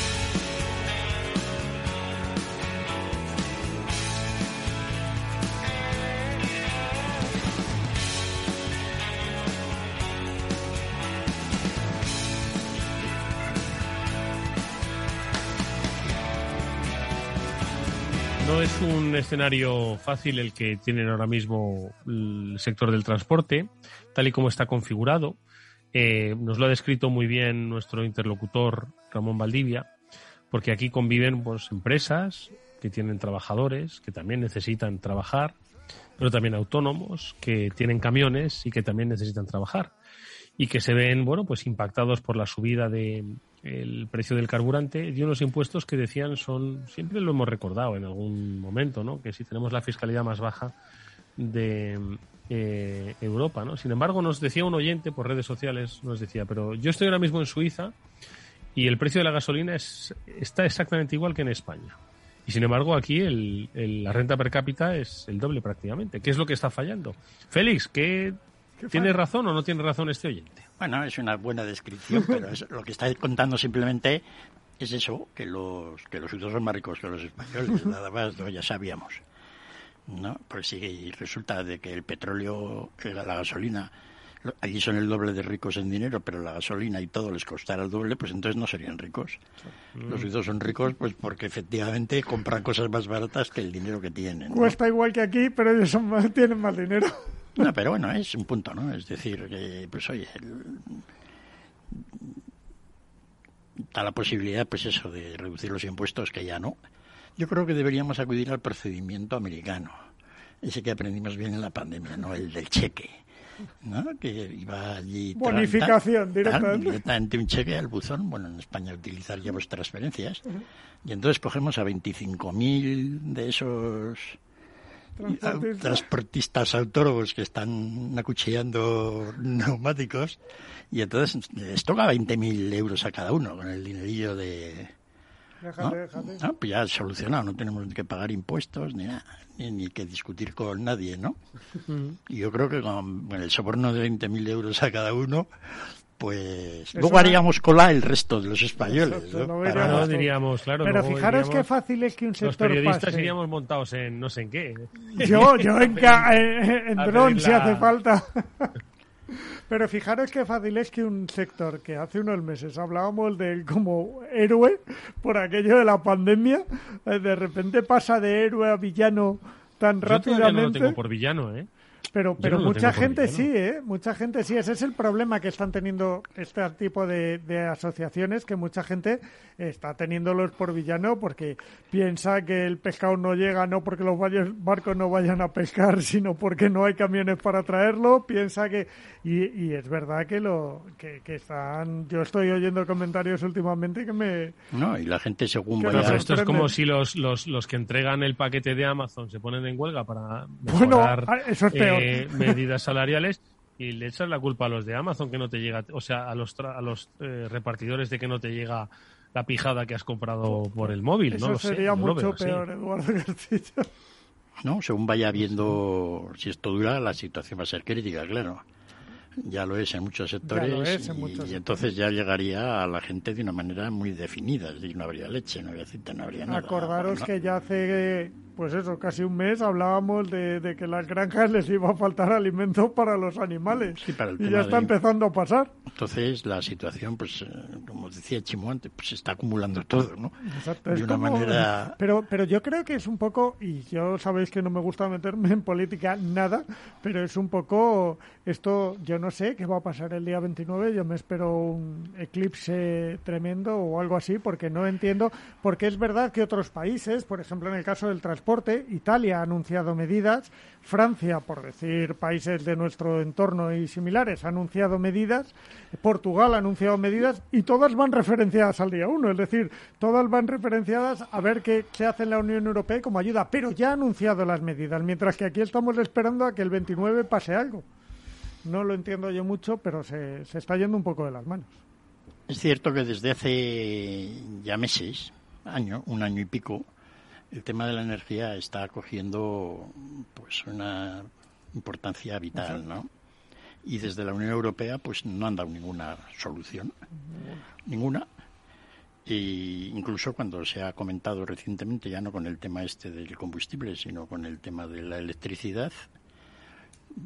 No es un escenario fácil el que tienen ahora mismo el sector del transporte, tal y como está configurado. Eh, nos lo ha descrito muy bien nuestro interlocutor Ramón Valdivia, porque aquí conviven pues, empresas que tienen trabajadores, que también necesitan trabajar, pero también autónomos, que tienen camiones y que también necesitan trabajar y que se ven bueno pues impactados por la subida de, el precio del carburante y unos impuestos que decían son, siempre lo hemos recordado en algún momento, ¿no? que si tenemos la fiscalidad más baja de eh, Europa. ¿no? Sin embargo, nos decía un oyente por redes sociales, nos decía, pero yo estoy ahora mismo en Suiza y el precio de la gasolina es, está exactamente igual que en España. Y sin embargo, aquí el, la renta per cápita es el doble prácticamente. ¿Qué es lo que está fallando? Félix, ¿qué, ¿tiene razón o no tiene razón este oyente?
Bueno, es una buena descripción, pero lo que está contando simplemente es eso, que los que los suizos son más ricos que los españoles, nada más, ya sabíamos. ¿no? Pues sí, resulta de que el petróleo, la, la gasolina, allí son el doble de ricos en dinero, pero la gasolina y todo les costara el doble, pues entonces no serían ricos. Los mm. suizos son ricos pues porque efectivamente compran cosas más baratas que el dinero que tienen.
Cuesta igual que aquí, pero ellos son tienen más dinero.
No, pero bueno, es un punto, ¿no? Es decir, que, pues oye, está la posibilidad, pues eso, de reducir los impuestos, que ya no. Yo creo que deberíamos acudir al procedimiento americano, ese que aprendimos bien en la pandemia, ¿no? El del cheque. ¿no? que iba allí
bonificación directamente.
directamente un cheque al buzón bueno en España utilizaríamos transferencias y entonces cogemos a 25.000 de esos transportistas autónomos que están acuchillando neumáticos y entonces les toca 20.000 euros a cada uno con el dinerillo de... ¿no? pues ya solucionado, no tenemos que pagar impuestos ni nada, ni, que discutir con nadie, ¿no? Y yo creo que con el soborno de 20.000 euros a cada uno, pues luego haríamos cola el resto de los españoles.
¿no? diríamos, claro.
Pero fijaros qué fácil es que un sector Los
periodistas iríamos montados en no sé en qué.
Yo, yo en, en, dron si hace falta. Pero fijaros qué fácil es que un sector que hace unos meses hablábamos de él como héroe por aquello de la pandemia, eh, de repente pasa de héroe a villano tan rápidamente.
no lo tengo por villano, ¿eh?
Pero, pero mucha gente sí, ¿eh? Mucha gente sí. Ese es el problema que están teniendo este tipo de, asociaciones, que mucha gente está teniéndolos por villano porque piensa que el pescado no llega no porque los barcos no vayan a pescar, sino porque no hay camiones para traerlo. Piensa que... Y, es verdad que lo que, están... Yo estoy oyendo comentarios últimamente que me...
No, y la gente según
vaya... esto es como si los, los, los que entregan el paquete de Amazon se ponen en huelga para mejorar...
Bueno, eso es peor.
Eh, medidas salariales y le echas la culpa a los de Amazon que no te llega, o sea, a los, a los eh, repartidores de que no te llega la pijada que has comprado por el móvil.
Eso
no
sería mucho peor, Eduardo Castillo.
No, según vaya viendo si esto dura, la situación va a ser crítica, claro. Ya lo es en muchos sectores y, entonces ya llegaría a la gente de una manera muy definida, es decir, no habría leche, no habría cita, no habría nada.
Acordaros que ya hace pues eso, casi un mes hablábamos de, que las granjas les iba a faltar alimento para los animales. y ya está empezando a pasar.
Entonces la situación, pues, eh, como decía Chimo antes, pues se está acumulando todo, ¿no? De una manera...
Pero, pero yo creo que es un poco, y yo sabéis que no me gusta meterme en política nada, pero es un poco esto, yo no sé qué va a pasar el día 29, yo me espero un eclipse tremendo o algo así, porque no entiendo, porque es verdad que otros países, por ejemplo en el caso del transporte, Italia ha anunciado medidas, Francia, por decir países de nuestro entorno y similares, ha anunciado medidas, Portugal ha anunciado medidas y todas van referenciadas al día 1, es decir, todas van referenciadas a ver qué se hace en la Unión Europea como ayuda, pero ya ha anunciado las medidas, mientras que aquí estamos esperando a que el 29 pase algo. No lo entiendo yo mucho, pero se, se está yendo un poco de las manos.
Es cierto que desde hace ya meses, año, un año y pico, el tema de la energía está cogiendo pues una importancia vital, ¿no? Y desde la Unión Europea pues no han dado ninguna solución, ninguna. E incluso cuando se ha comentado recientemente, ya no con el tema este del combustible, sino con el tema de la electricidad,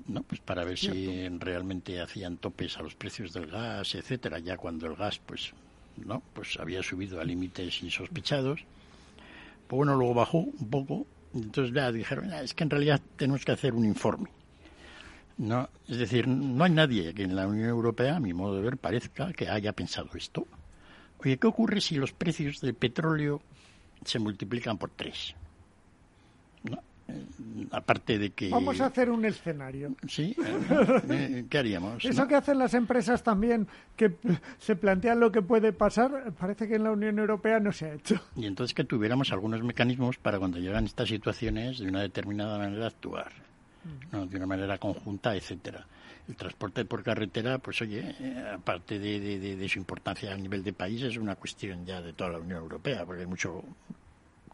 ¿no? Pues para ver si realmente hacían topes a los precios del gas, etcétera, ya cuando el gas pues no, pues había subido a límites insospechados pues bueno, luego bajó un poco, entonces ya dijeron, es que en realidad tenemos que hacer un informe. No, es decir, no hay nadie que en la Unión Europea, a mi modo de ver, parezca que haya pensado esto. Oye, ¿qué ocurre si los precios del petróleo se multiplican por tres? Eh, aparte de que...
Vamos a hacer un escenario.
Sí, eh, eh, ¿qué haríamos?
Eso que hacen las empresas también, que se plantean lo que puede pasar, parece que en la Unión Europea no se ha hecho.
Y entonces que tuviéramos algunos mecanismos para cuando llegan estas situaciones de una determinada manera actuar, ¿no? de una manera conjunta, etcétera. El transporte por carretera, pues oye, aparte de, de su importancia a nivel de país, es una cuestión ya de toda la Unión Europea, porque hay mucho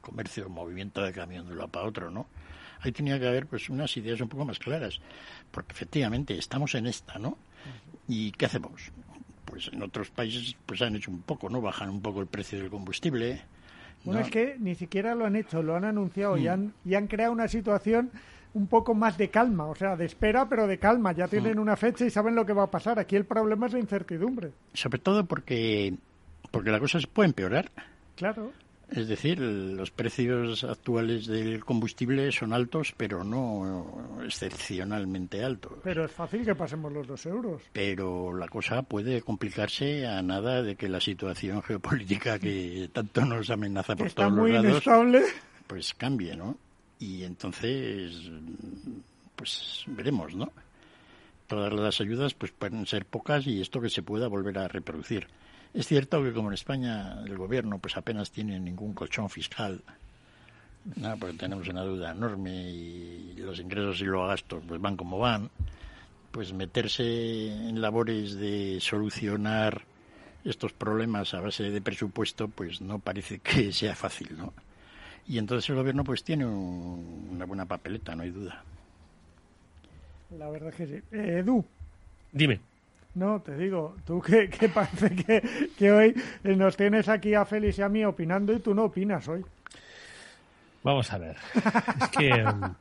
comercio, movimiento de camión de un lado para otro, ¿no? Ahí tenía que haber pues unas ideas un poco más claras, porque efectivamente estamos en esta, ¿no? ¿Y qué hacemos? Pues en otros países pues han hecho un poco, ¿no? Bajan un poco el precio del combustible.
Bueno, es que ni siquiera lo han hecho, lo han anunciado y, mm. han, y han creado una situación un poco más de calma, o sea, de espera, pero de calma. Ya tienen mm. una fecha y saben lo que va a pasar. Aquí el problema es la incertidumbre.
Sobre todo porque, porque la cosa se puede empeorar.
Claro.
Es decir, los precios actuales del combustible son altos, pero no excepcionalmente altos.
Pero es fácil que pasemos los dos euros.
Pero la cosa puede complicarse a nada de que la situación geopolítica que tanto nos amenaza por todos los lados,
inestable.
pues cambie, ¿no? Y entonces, pues veremos, ¿no? Todas las ayudas pues pueden ser pocas y esto que se pueda volver a reproducir. Es cierto que como en España el gobierno pues apenas tiene ningún colchón fiscal, No, porque tenemos una deuda enorme y los ingresos y los gastos pues van como van. Pues meterse en labores de solucionar estos problemas a base de presupuesto, pues no parece que sea fácil, ¿no? Y entonces el gobierno pues tiene una buena papeleta, no hay duda.
La verdad es que sí. Eh, Edu.
Dime.
No, te digo, tú que, parece que, que, hoy nos tienes aquí a Félix y a mí opinando y tú no opinas hoy.
Vamos a ver. Es que... Em,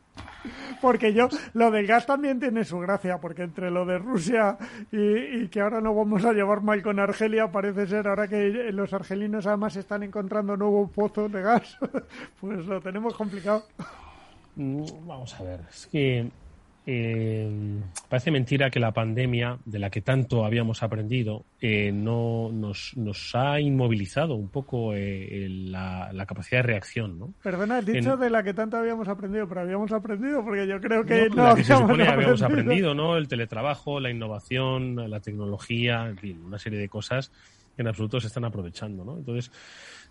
porque yo, lo del gas también tiene su gracia, porque entre lo de Rusia y, que ahora no vamos a llevar mal con Argelia, parece ser, ahora que los argelinos además están encontrando nuevos pozos de gas, pues lo tenemos complicado.
Mm, vamos a ver, es que eh, parece mentira que la pandemia, de la que tanto habíamos aprendido, eh, no nos, nos, ha inmovilizado un poco eh, la, capacidad de reacción. ¿no?
Perdona, he dicho de la que tanto habíamos aprendido, pero habíamos aprendido porque yo creo que no,
la que se supone que habíamos aprendido, ¿no? El teletrabajo, la innovación, la tecnología, en fin, una serie de cosas que en absoluto se están aprovechando, ¿no? Entonces,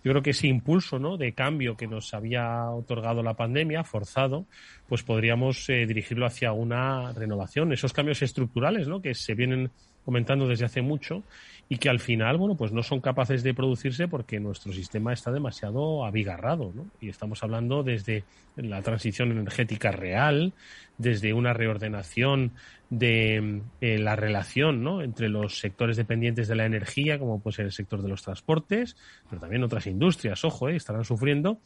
yo creo que ese impulso ¿no? de cambio que nos había otorgado la pandemia, forzado, pues podríamos eh, dirigirlo hacia una renovación. Esos cambios estructurales ¿no? que se vienen comentando desde hace mucho y que al final, bueno, pues no son capaces de producirse porque nuestro sistema está demasiado abigarrado, ¿no? Y estamos hablando desde la transición energética real, desde una reordenación de eh, la relación ¿no? entre los sectores dependientes de la energía, como puede ser el sector de los transportes, pero también otras industrias, ojo, eh, estarán sufriendo.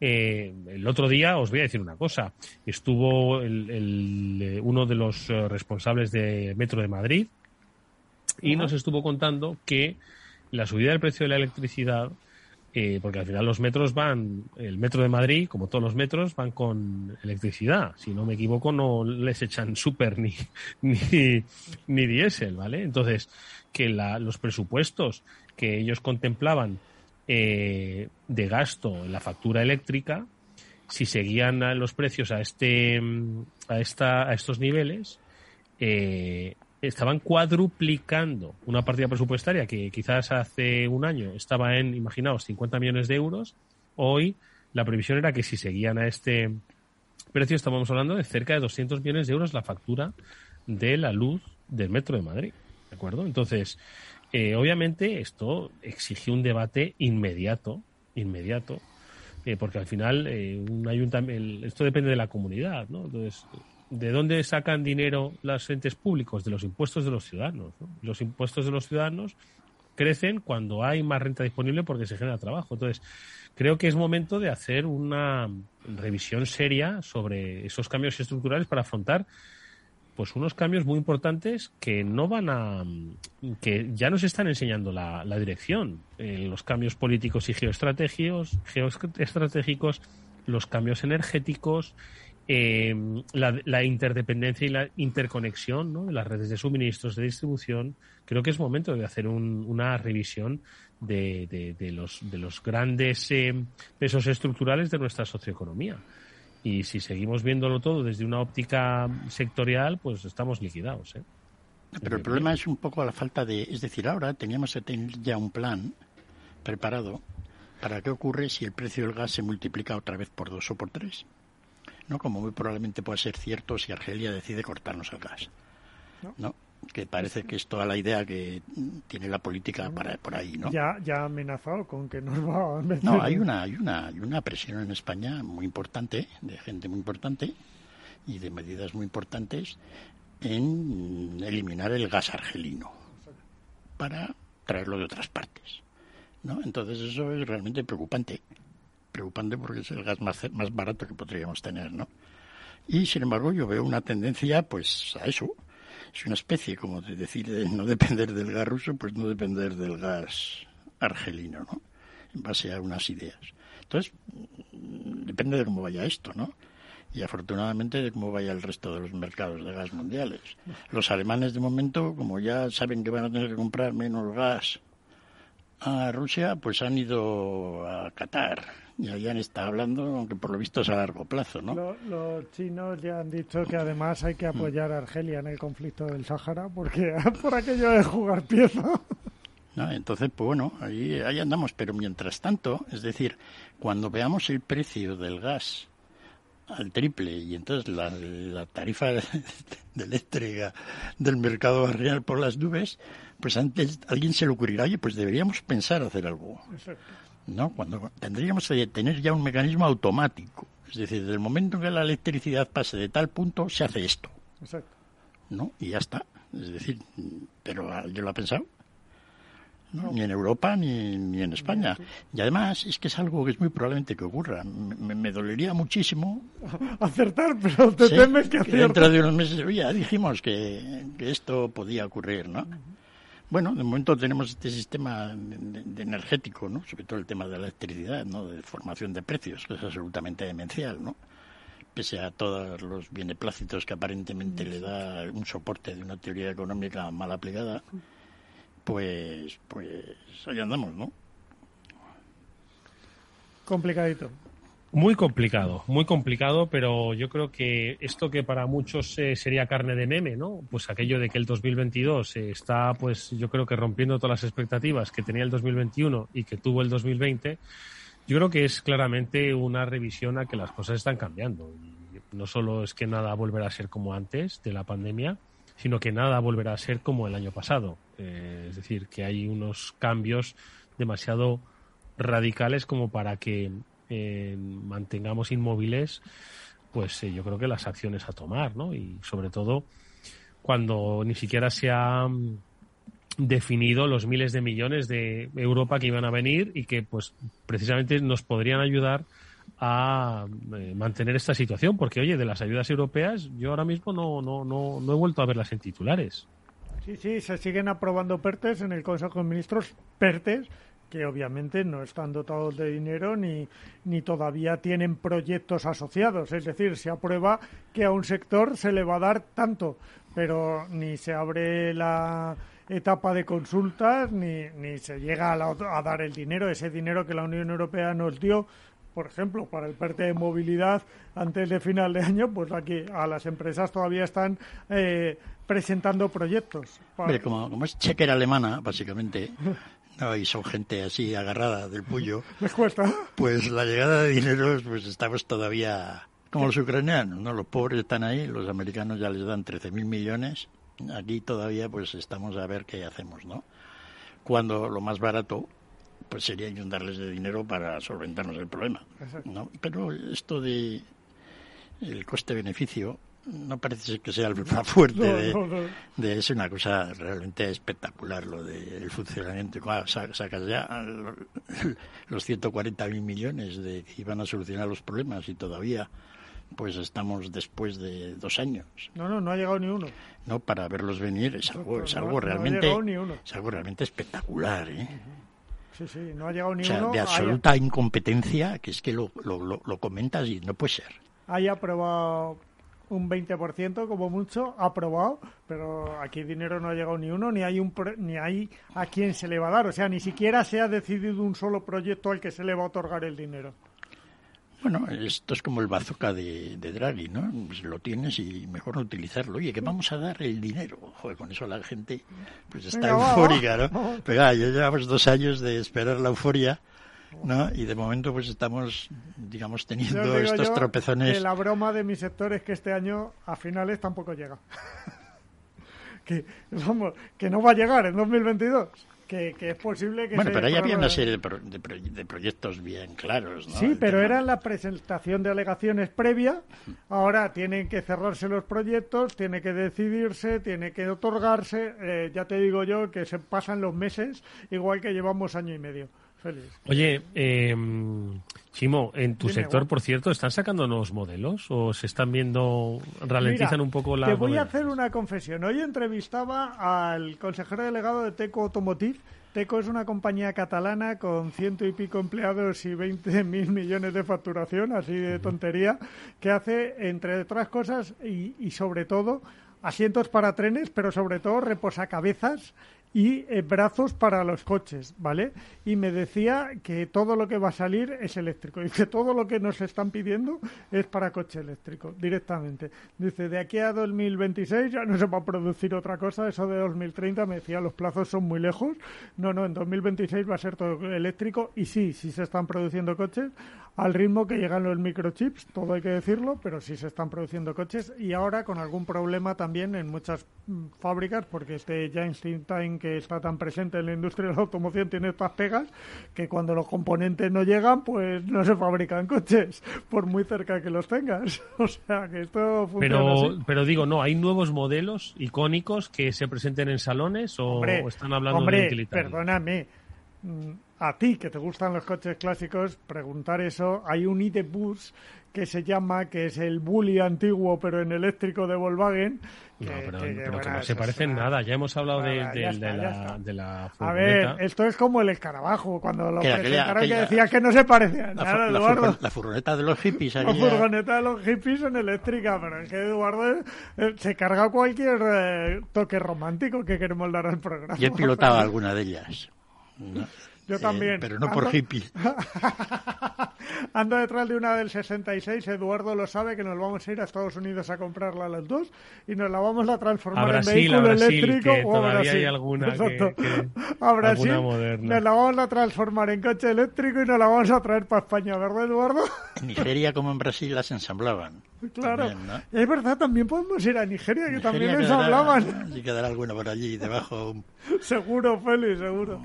Eh, el otro día os voy a decir una cosa. Estuvo el, uno de los responsables de Metro de Madrid, y nos estuvo contando que la subida del precio de la electricidad, eh, porque al final los metros van, el metro de Madrid, como todos los metros, van con electricidad. Si no me equivoco, no les echan súper ni, ni, ni diésel, ¿vale? Entonces, que la, los presupuestos que ellos contemplaban eh, de gasto en la factura eléctrica, si seguían los precios a este a esta a estos niveles eh, estaban cuadruplicando una partida presupuestaria que quizás hace un año estaba en, imaginaos, 50 millones de euros. Hoy la previsión era que si seguían a este precio, estábamos hablando de cerca de 200 millones de euros la factura de la luz del Metro de Madrid. ¿De acuerdo? Entonces, eh, obviamente esto exige un debate inmediato, inmediato, eh, porque al final eh, un ayuntamiento, esto depende de la comunidad, ¿no? Entonces, ¿de dónde sacan dinero los entes públicos? De los impuestos de los ciudadanos. Los impuestos de los ciudadanos crecen cuando hay más renta disponible porque se genera trabajo. Entonces, creo que es momento de hacer una revisión seria sobre esos cambios estructurales para afrontar pues unos cambios muy importantes que no van a que ya nos están enseñando la, dirección eh, los cambios políticos y geoestratégicos geoestratégicos los cambios energéticos eh, la, interdependencia y la interconexión ¿no? las redes de suministros, de distribución, creo que es momento de hacer una revisión de, de, los, de los grandes eh, pesos estructurales de nuestra socioeconomía. Y si seguimos viéndolo todo desde una óptica sectorial, pues estamos liquidados. ¿eh?
Pero el problema es un poco la falta de... Es decir, ahora teníamos ya un plan preparado para qué ocurre si el precio del gas se multiplica otra vez por dos o por tres. ¿No? Como muy probablemente puede ser cierto si Argelia decide cortarnos el gas, ¿no? Que parece que es toda la idea que tiene la política para por ahí, ¿no?
Ya, ya ha amenazado con que nos va a meter...
No, hay una, hay una, hay una presión en España muy importante, de gente muy importante y de medidas muy importantes en eliminar el gas argelino para traerlo de otras partes. ¿no? Entonces eso es realmente preocupante preocupante porque es el gas más, más barato que podríamos tener, ¿no? Y sin embargo yo veo una tendencia pues a eso. Es una especie como de decir de no depender del gas ruso, pues no depender del gas argelino, ¿no? En base a unas ideas. Entonces, depende de cómo vaya esto, ¿no? Y afortunadamente de cómo vaya el resto de los mercados de gas mundiales. Los alemanes de momento, como ya saben que van a tener que comprar menos gas a Rusia, pues han ido a Qatar y allá han estado hablando, aunque por lo visto es a largo plazo, ¿no?
Los, chinos ya han dicho que además hay que apoyar a Argelia en el conflicto del Sáhara porque por aquello de jugar pieza.
Entonces, pues bueno, ahí, ahí andamos. Pero mientras tanto, es decir, cuando veamos el precio del gas al triple y entonces la, la tarifa de, eléctrica del mercado real por las nubes, pues antes alguien se le ocurrirá, oye, pues deberíamos pensar hacer algo. ¿No? Cuando tendríamos que tener ya un mecanismo automático. Es decir, desde el momento en que la electricidad pase de tal punto, se hace esto. ¿No? Y ya está. Es decir, pero yo lo he pensado ni en Europa ni, ni en España. Y además es que es algo que es muy probablemente que ocurra. Me, dolería muchísimo.
Acertar, pero te temes que.
Dentro de unos meses, ya dijimos que, esto podía ocurrir, ¿no? Bueno, de momento tenemos este sistema de, energético, ¿no? Sobre todo el tema de la electricidad, ¿no? De formación de precios, que es absolutamente demencial, ¿no? Pese a todos los beneplácitos que aparentemente le da un soporte de una teoría económica mal aplicada pues, pues ahí andamos, ¿no?
Complicadito.
Muy complicado, muy complicado, pero yo creo que esto que para muchos eh, sería carne de meme, ¿no? Pues aquello de que el 2022 está, pues yo creo que rompiendo todas las expectativas que tenía el 2021 y que tuvo el 2020, yo creo que es claramente una revisión a que las cosas están cambiando. Y no solo es que nada volverá a ser como antes de la pandemia, sino que nada volverá a ser como el año pasado. Eh, es decir, que hay unos cambios demasiado radicales como para que eh, mantengamos inmóviles, pues eh, yo creo que las acciones a tomar, ¿no? Y sobre todo cuando ni siquiera se han definido los miles de millones de Europa que iban a venir y que pues precisamente nos podrían ayudar a eh, mantener esta situación, porque oye, de las ayudas europeas yo ahora mismo no, no, no, no he vuelto a verlas en titulares.
Sí, sí, se siguen aprobando PERTES en el Consejo de Ministros, PERTES, que obviamente no están dotados de dinero ni, ni todavía tienen proyectos asociados. Es decir, se aprueba que a un sector se le va a dar tanto, pero ni se abre la etapa de consultas ni, ni se llega a, a dar el dinero, ese dinero que la Unión Europea nos dio por ejemplo, para el PERTE de movilidad antes de final de año, pues aquí a las empresas todavía están eh, presentando proyectos.
como, como es chequera alemana, básicamente, no, y son gente así agarrada del puño.
Les cuesta.
Pues la llegada de dinero, pues estamos todavía como los ucranianos, ¿no? Los pobres están ahí, los americanos ya les dan 13.000 millones. Aquí todavía, pues estamos a ver qué hacemos, ¿no? Cuando lo más barato pues sería inundarles de dinero para solventarnos el problema. ¿no? Pero esto de el coste-beneficio no parece que sea el más fuerte de, es una cosa realmente espectacular lo del funcionamiento. Sacas ya los 140.000 millones de que iban a solucionar los problemas y todavía pues estamos después de dos años.
No no no ha llegado ni uno.
No para verlos venir es algo es algo realmente es algo realmente espectacular ¿eh?
Sí, sí, no ha llegado ni
o sea, De absoluta incompetencia, que es que lo, lo, lo, comentas y no puede ser.
Hay aprobado un 20% como mucho, aprobado, pero aquí dinero no ha llegado ni uno, ni hay, un ni hay a quién se le va a dar. O sea, ni siquiera se ha decidido un solo proyecto al que se le va a otorgar el dinero.
Bueno, esto es como el bazooka de, de Draghi, ¿no? Pues lo tienes y mejor no utilizarlo. Oye, que vamos a dar el dinero. Joder, con eso la gente pues está eufórica, ¿no? Pero ya llevamos dos años de esperar la euforia, ¿no? Y de momento pues estamos, digamos, teniendo estos tropezones.
Que la broma de mi sector es que este año a finales tampoco llega. que, vamos, que no va a llegar en 2022 que, es posible que
bueno pero ahí había una serie de, proyectos bien claros ¿no?
sí pero era la presentación de alegaciones previa ahora tienen que cerrarse los proyectos tiene que decidirse tiene que otorgarse eh, ya te digo yo que se pasan los meses igual que llevamos año y medio Feliz.
Oye, eh, Chimo, en tu sector, por cierto, ¿están sacando nuevos modelos o se están viendo, ralentizan un poco la...
Te voy a hacer una confesión. Hoy entrevistaba al consejero delegado de Teco Automotive. Teco es una compañía catalana con ciento y pico empleados y 20 mil millones de facturación, así de tontería, que hace, entre otras cosas, y, y sobre todo, asientos para trenes, pero sobre todo reposacabezas y eh, brazos para los coches, ¿vale? Y me decía que todo lo que va a salir es eléctrico. Dice, todo lo que nos están pidiendo es para coche eléctrico, directamente. Dice, de aquí a 2026 ya no se va a producir otra cosa. Eso de 2030 me decía, los plazos son muy lejos. No, no, en 2026 va a ser todo eléctrico. Y sí, sí se están produciendo coches al ritmo que llegan los microchips, todo hay que decirlo, pero sí se están produciendo coches y ahora con algún problema también en muchas mm, fábricas, porque este Jameson Time que está tan presente en la industria de la automoción tiene estas pegas que cuando los componentes no llegan, pues no se fabrican coches, por muy cerca que los tengas. O sea, que esto funciona
pero, Pero digo, no, ¿hay nuevos modelos icónicos que se presenten en salones o, están hablando de utilitarios?
perdóname mm, a ti que te gustan los coches clásicos, preguntar eso. Hay un ID Bus que se llama, que es el Bully antiguo, pero en eléctrico de Volkswagen.
no, pero, que, no se parecen nada. Ya hemos hablado de, la, de, la,
A ver, esto es como el escarabajo, cuando lo presentaron que decía que no se parecía nada, Eduardo.
la furgoneta de los hippies.
La furgoneta de los hippies en eléctrica, pero es que Eduardo eh, se carga cualquier eh, toque romántico que queremos dar al programa.
Yo he pilotado alguna de ellas.
Yo también.
pero no por hippie.
Ando detrás de una del 66. Eduardo lo sabe que nos vamos a ir a Estados Unidos a comprarla a las dos y nos la vamos a transformar en vehículo eléctrico.
Que todavía hay alguna que,
a Brasil nos la vamos a transformar en coche eléctrico y nos la vamos a traer para España, ¿verdad, Eduardo?
En Nigeria como en Brasil las ensamblaban.
Claro. Es verdad, también podemos ir a Nigeria, que también ensamblaban.
Sí, quedará alguna por allí debajo.
seguro, Félix, seguro.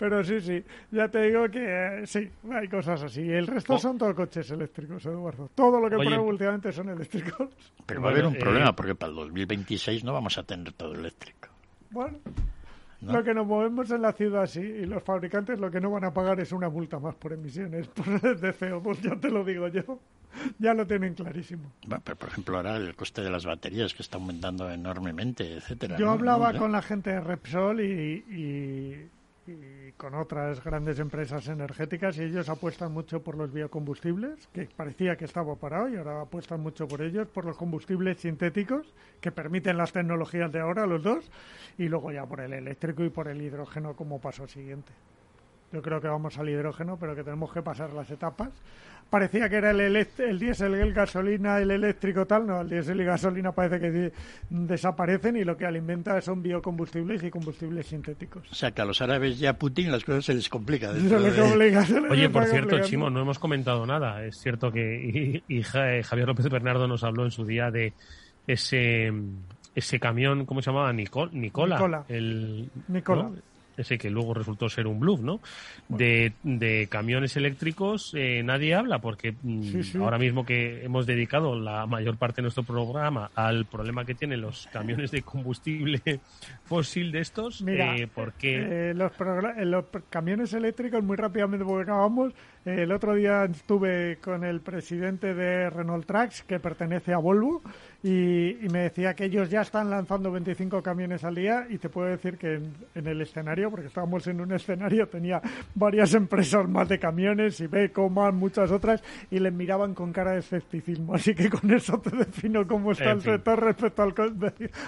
Pero sí, sí, ya te digo que eh, sí, hay cosas así. El resto oh. son todos coches eléctricos, Eduardo. Todo lo que pruebo últimamente son eléctricos.
Pero va a haber un problema, porque para el 2026 no vamos a tener todo eléctrico.
Bueno, lo que nos movemos en la ciudad sí, y los fabricantes lo que no van a pagar es una multa más por emisiones de CO2, ya te lo digo yo. Ya lo tienen clarísimo.
pero por ejemplo, ahora el coste de las baterías que está aumentando enormemente, etcétera.
Yo hablaba con la gente de Repsol y y con otras grandes empresas energéticas y ellos apuestan mucho por los biocombustibles, que parecía que estaba parado y ahora apuestan mucho por ellos, por los combustibles sintéticos que permiten las tecnologías de ahora, los dos, y luego ya por el eléctrico y por el hidrógeno como paso siguiente. Yo creo que vamos al hidrógeno, pero que tenemos que pasar las etapas parecía que era el, el diésel, el gasolina, el eléctrico tal, no, el diésel y gasolina parece que desaparecen y lo que alimenta son biocombustibles y combustibles sintéticos.
O sea que a los árabes ya Putin las cosas se les complica.
Oye, por cierto, Chimo, no hemos comentado nada. Es cierto que y, Javier López Bernardo nos habló en su día de ese ese camión, ¿cómo se llamaba? Nicola.
Nicola.
El,
Nicola
ese que luego resultó ser un bluff, ¿no? De, de, camiones eléctricos eh, nadie habla porque mm, ahora mismo que hemos dedicado la mayor parte de nuestro programa al problema que tienen los camiones de combustible fósil de estos, eh, ¿por qué?
Eh, los, los camiones eléctricos, muy rápidamente porque acabamos, el otro día estuve con el presidente de Renault Trucks, que pertenece a Volvo, y, me decía que ellos ya están lanzando 25 camiones al día y te puedo decir que en, el escenario, porque estábamos en un escenario, tenía varias empresas más de camiones, y Ibeco, muchas otras, y les miraban con cara de escepticismo. Así que con eso te defino cómo está el sector respecto al,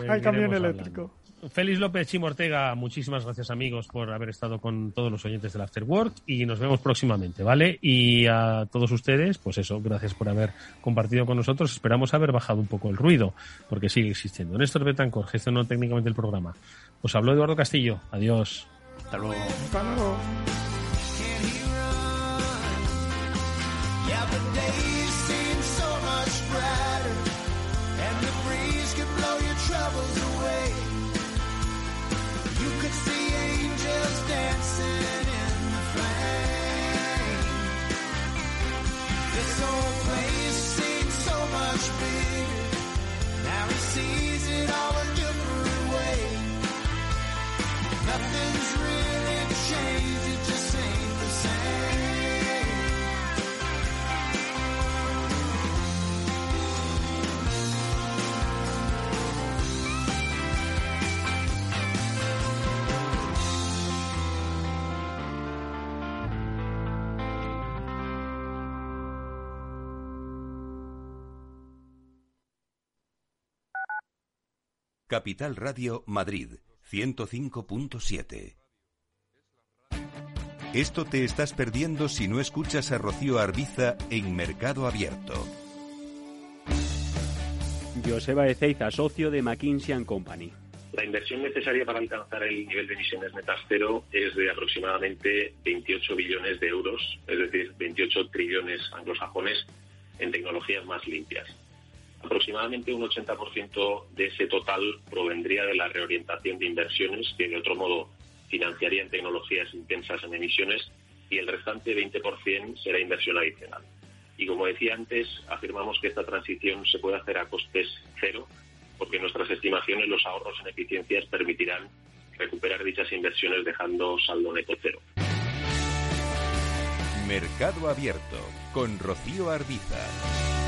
al camión eléctrico.
Félix López Chimo Ortega, muchísimas gracias amigos por haber estado con todos los oyentes del After Work y nos vemos próximamente, ¿vale? Y a todos ustedes, pues eso, gracias por haber compartido con nosotros. Esperamos haber bajado un poco el ruido, porque sigue existiendo. Néstor Betancor gestionó técnicamente el programa. Os habló Eduardo Castillo. Adiós.
Hasta luego.
Hasta luego.
Capital Radio Madrid 105.7. Esto te estás perdiendo si no escuchas a Rocío Arbiza en Mercado Abierto.
Joseba Ezeiza, socio de McKinsey Company.
La inversión necesaria para alcanzar el nivel de emisiones netas cero es de aproximadamente 28 billones de euros, es decir, 28 trillones anglosajones en tecnologías más limpias. Aproximadamente un 80% de ese total provendría de la reorientación de inversiones que de otro modo financiarían tecnologías intensas en emisiones y el restante 20% será inversión adicional. Y como decía antes, afirmamos que esta transición se puede hacer a costes cero porque nuestras estimaciones los ahorros en eficiencias permitirán recuperar dichas inversiones dejando saldo neto cero.
Mercado Abierto con Rocío Arbiza.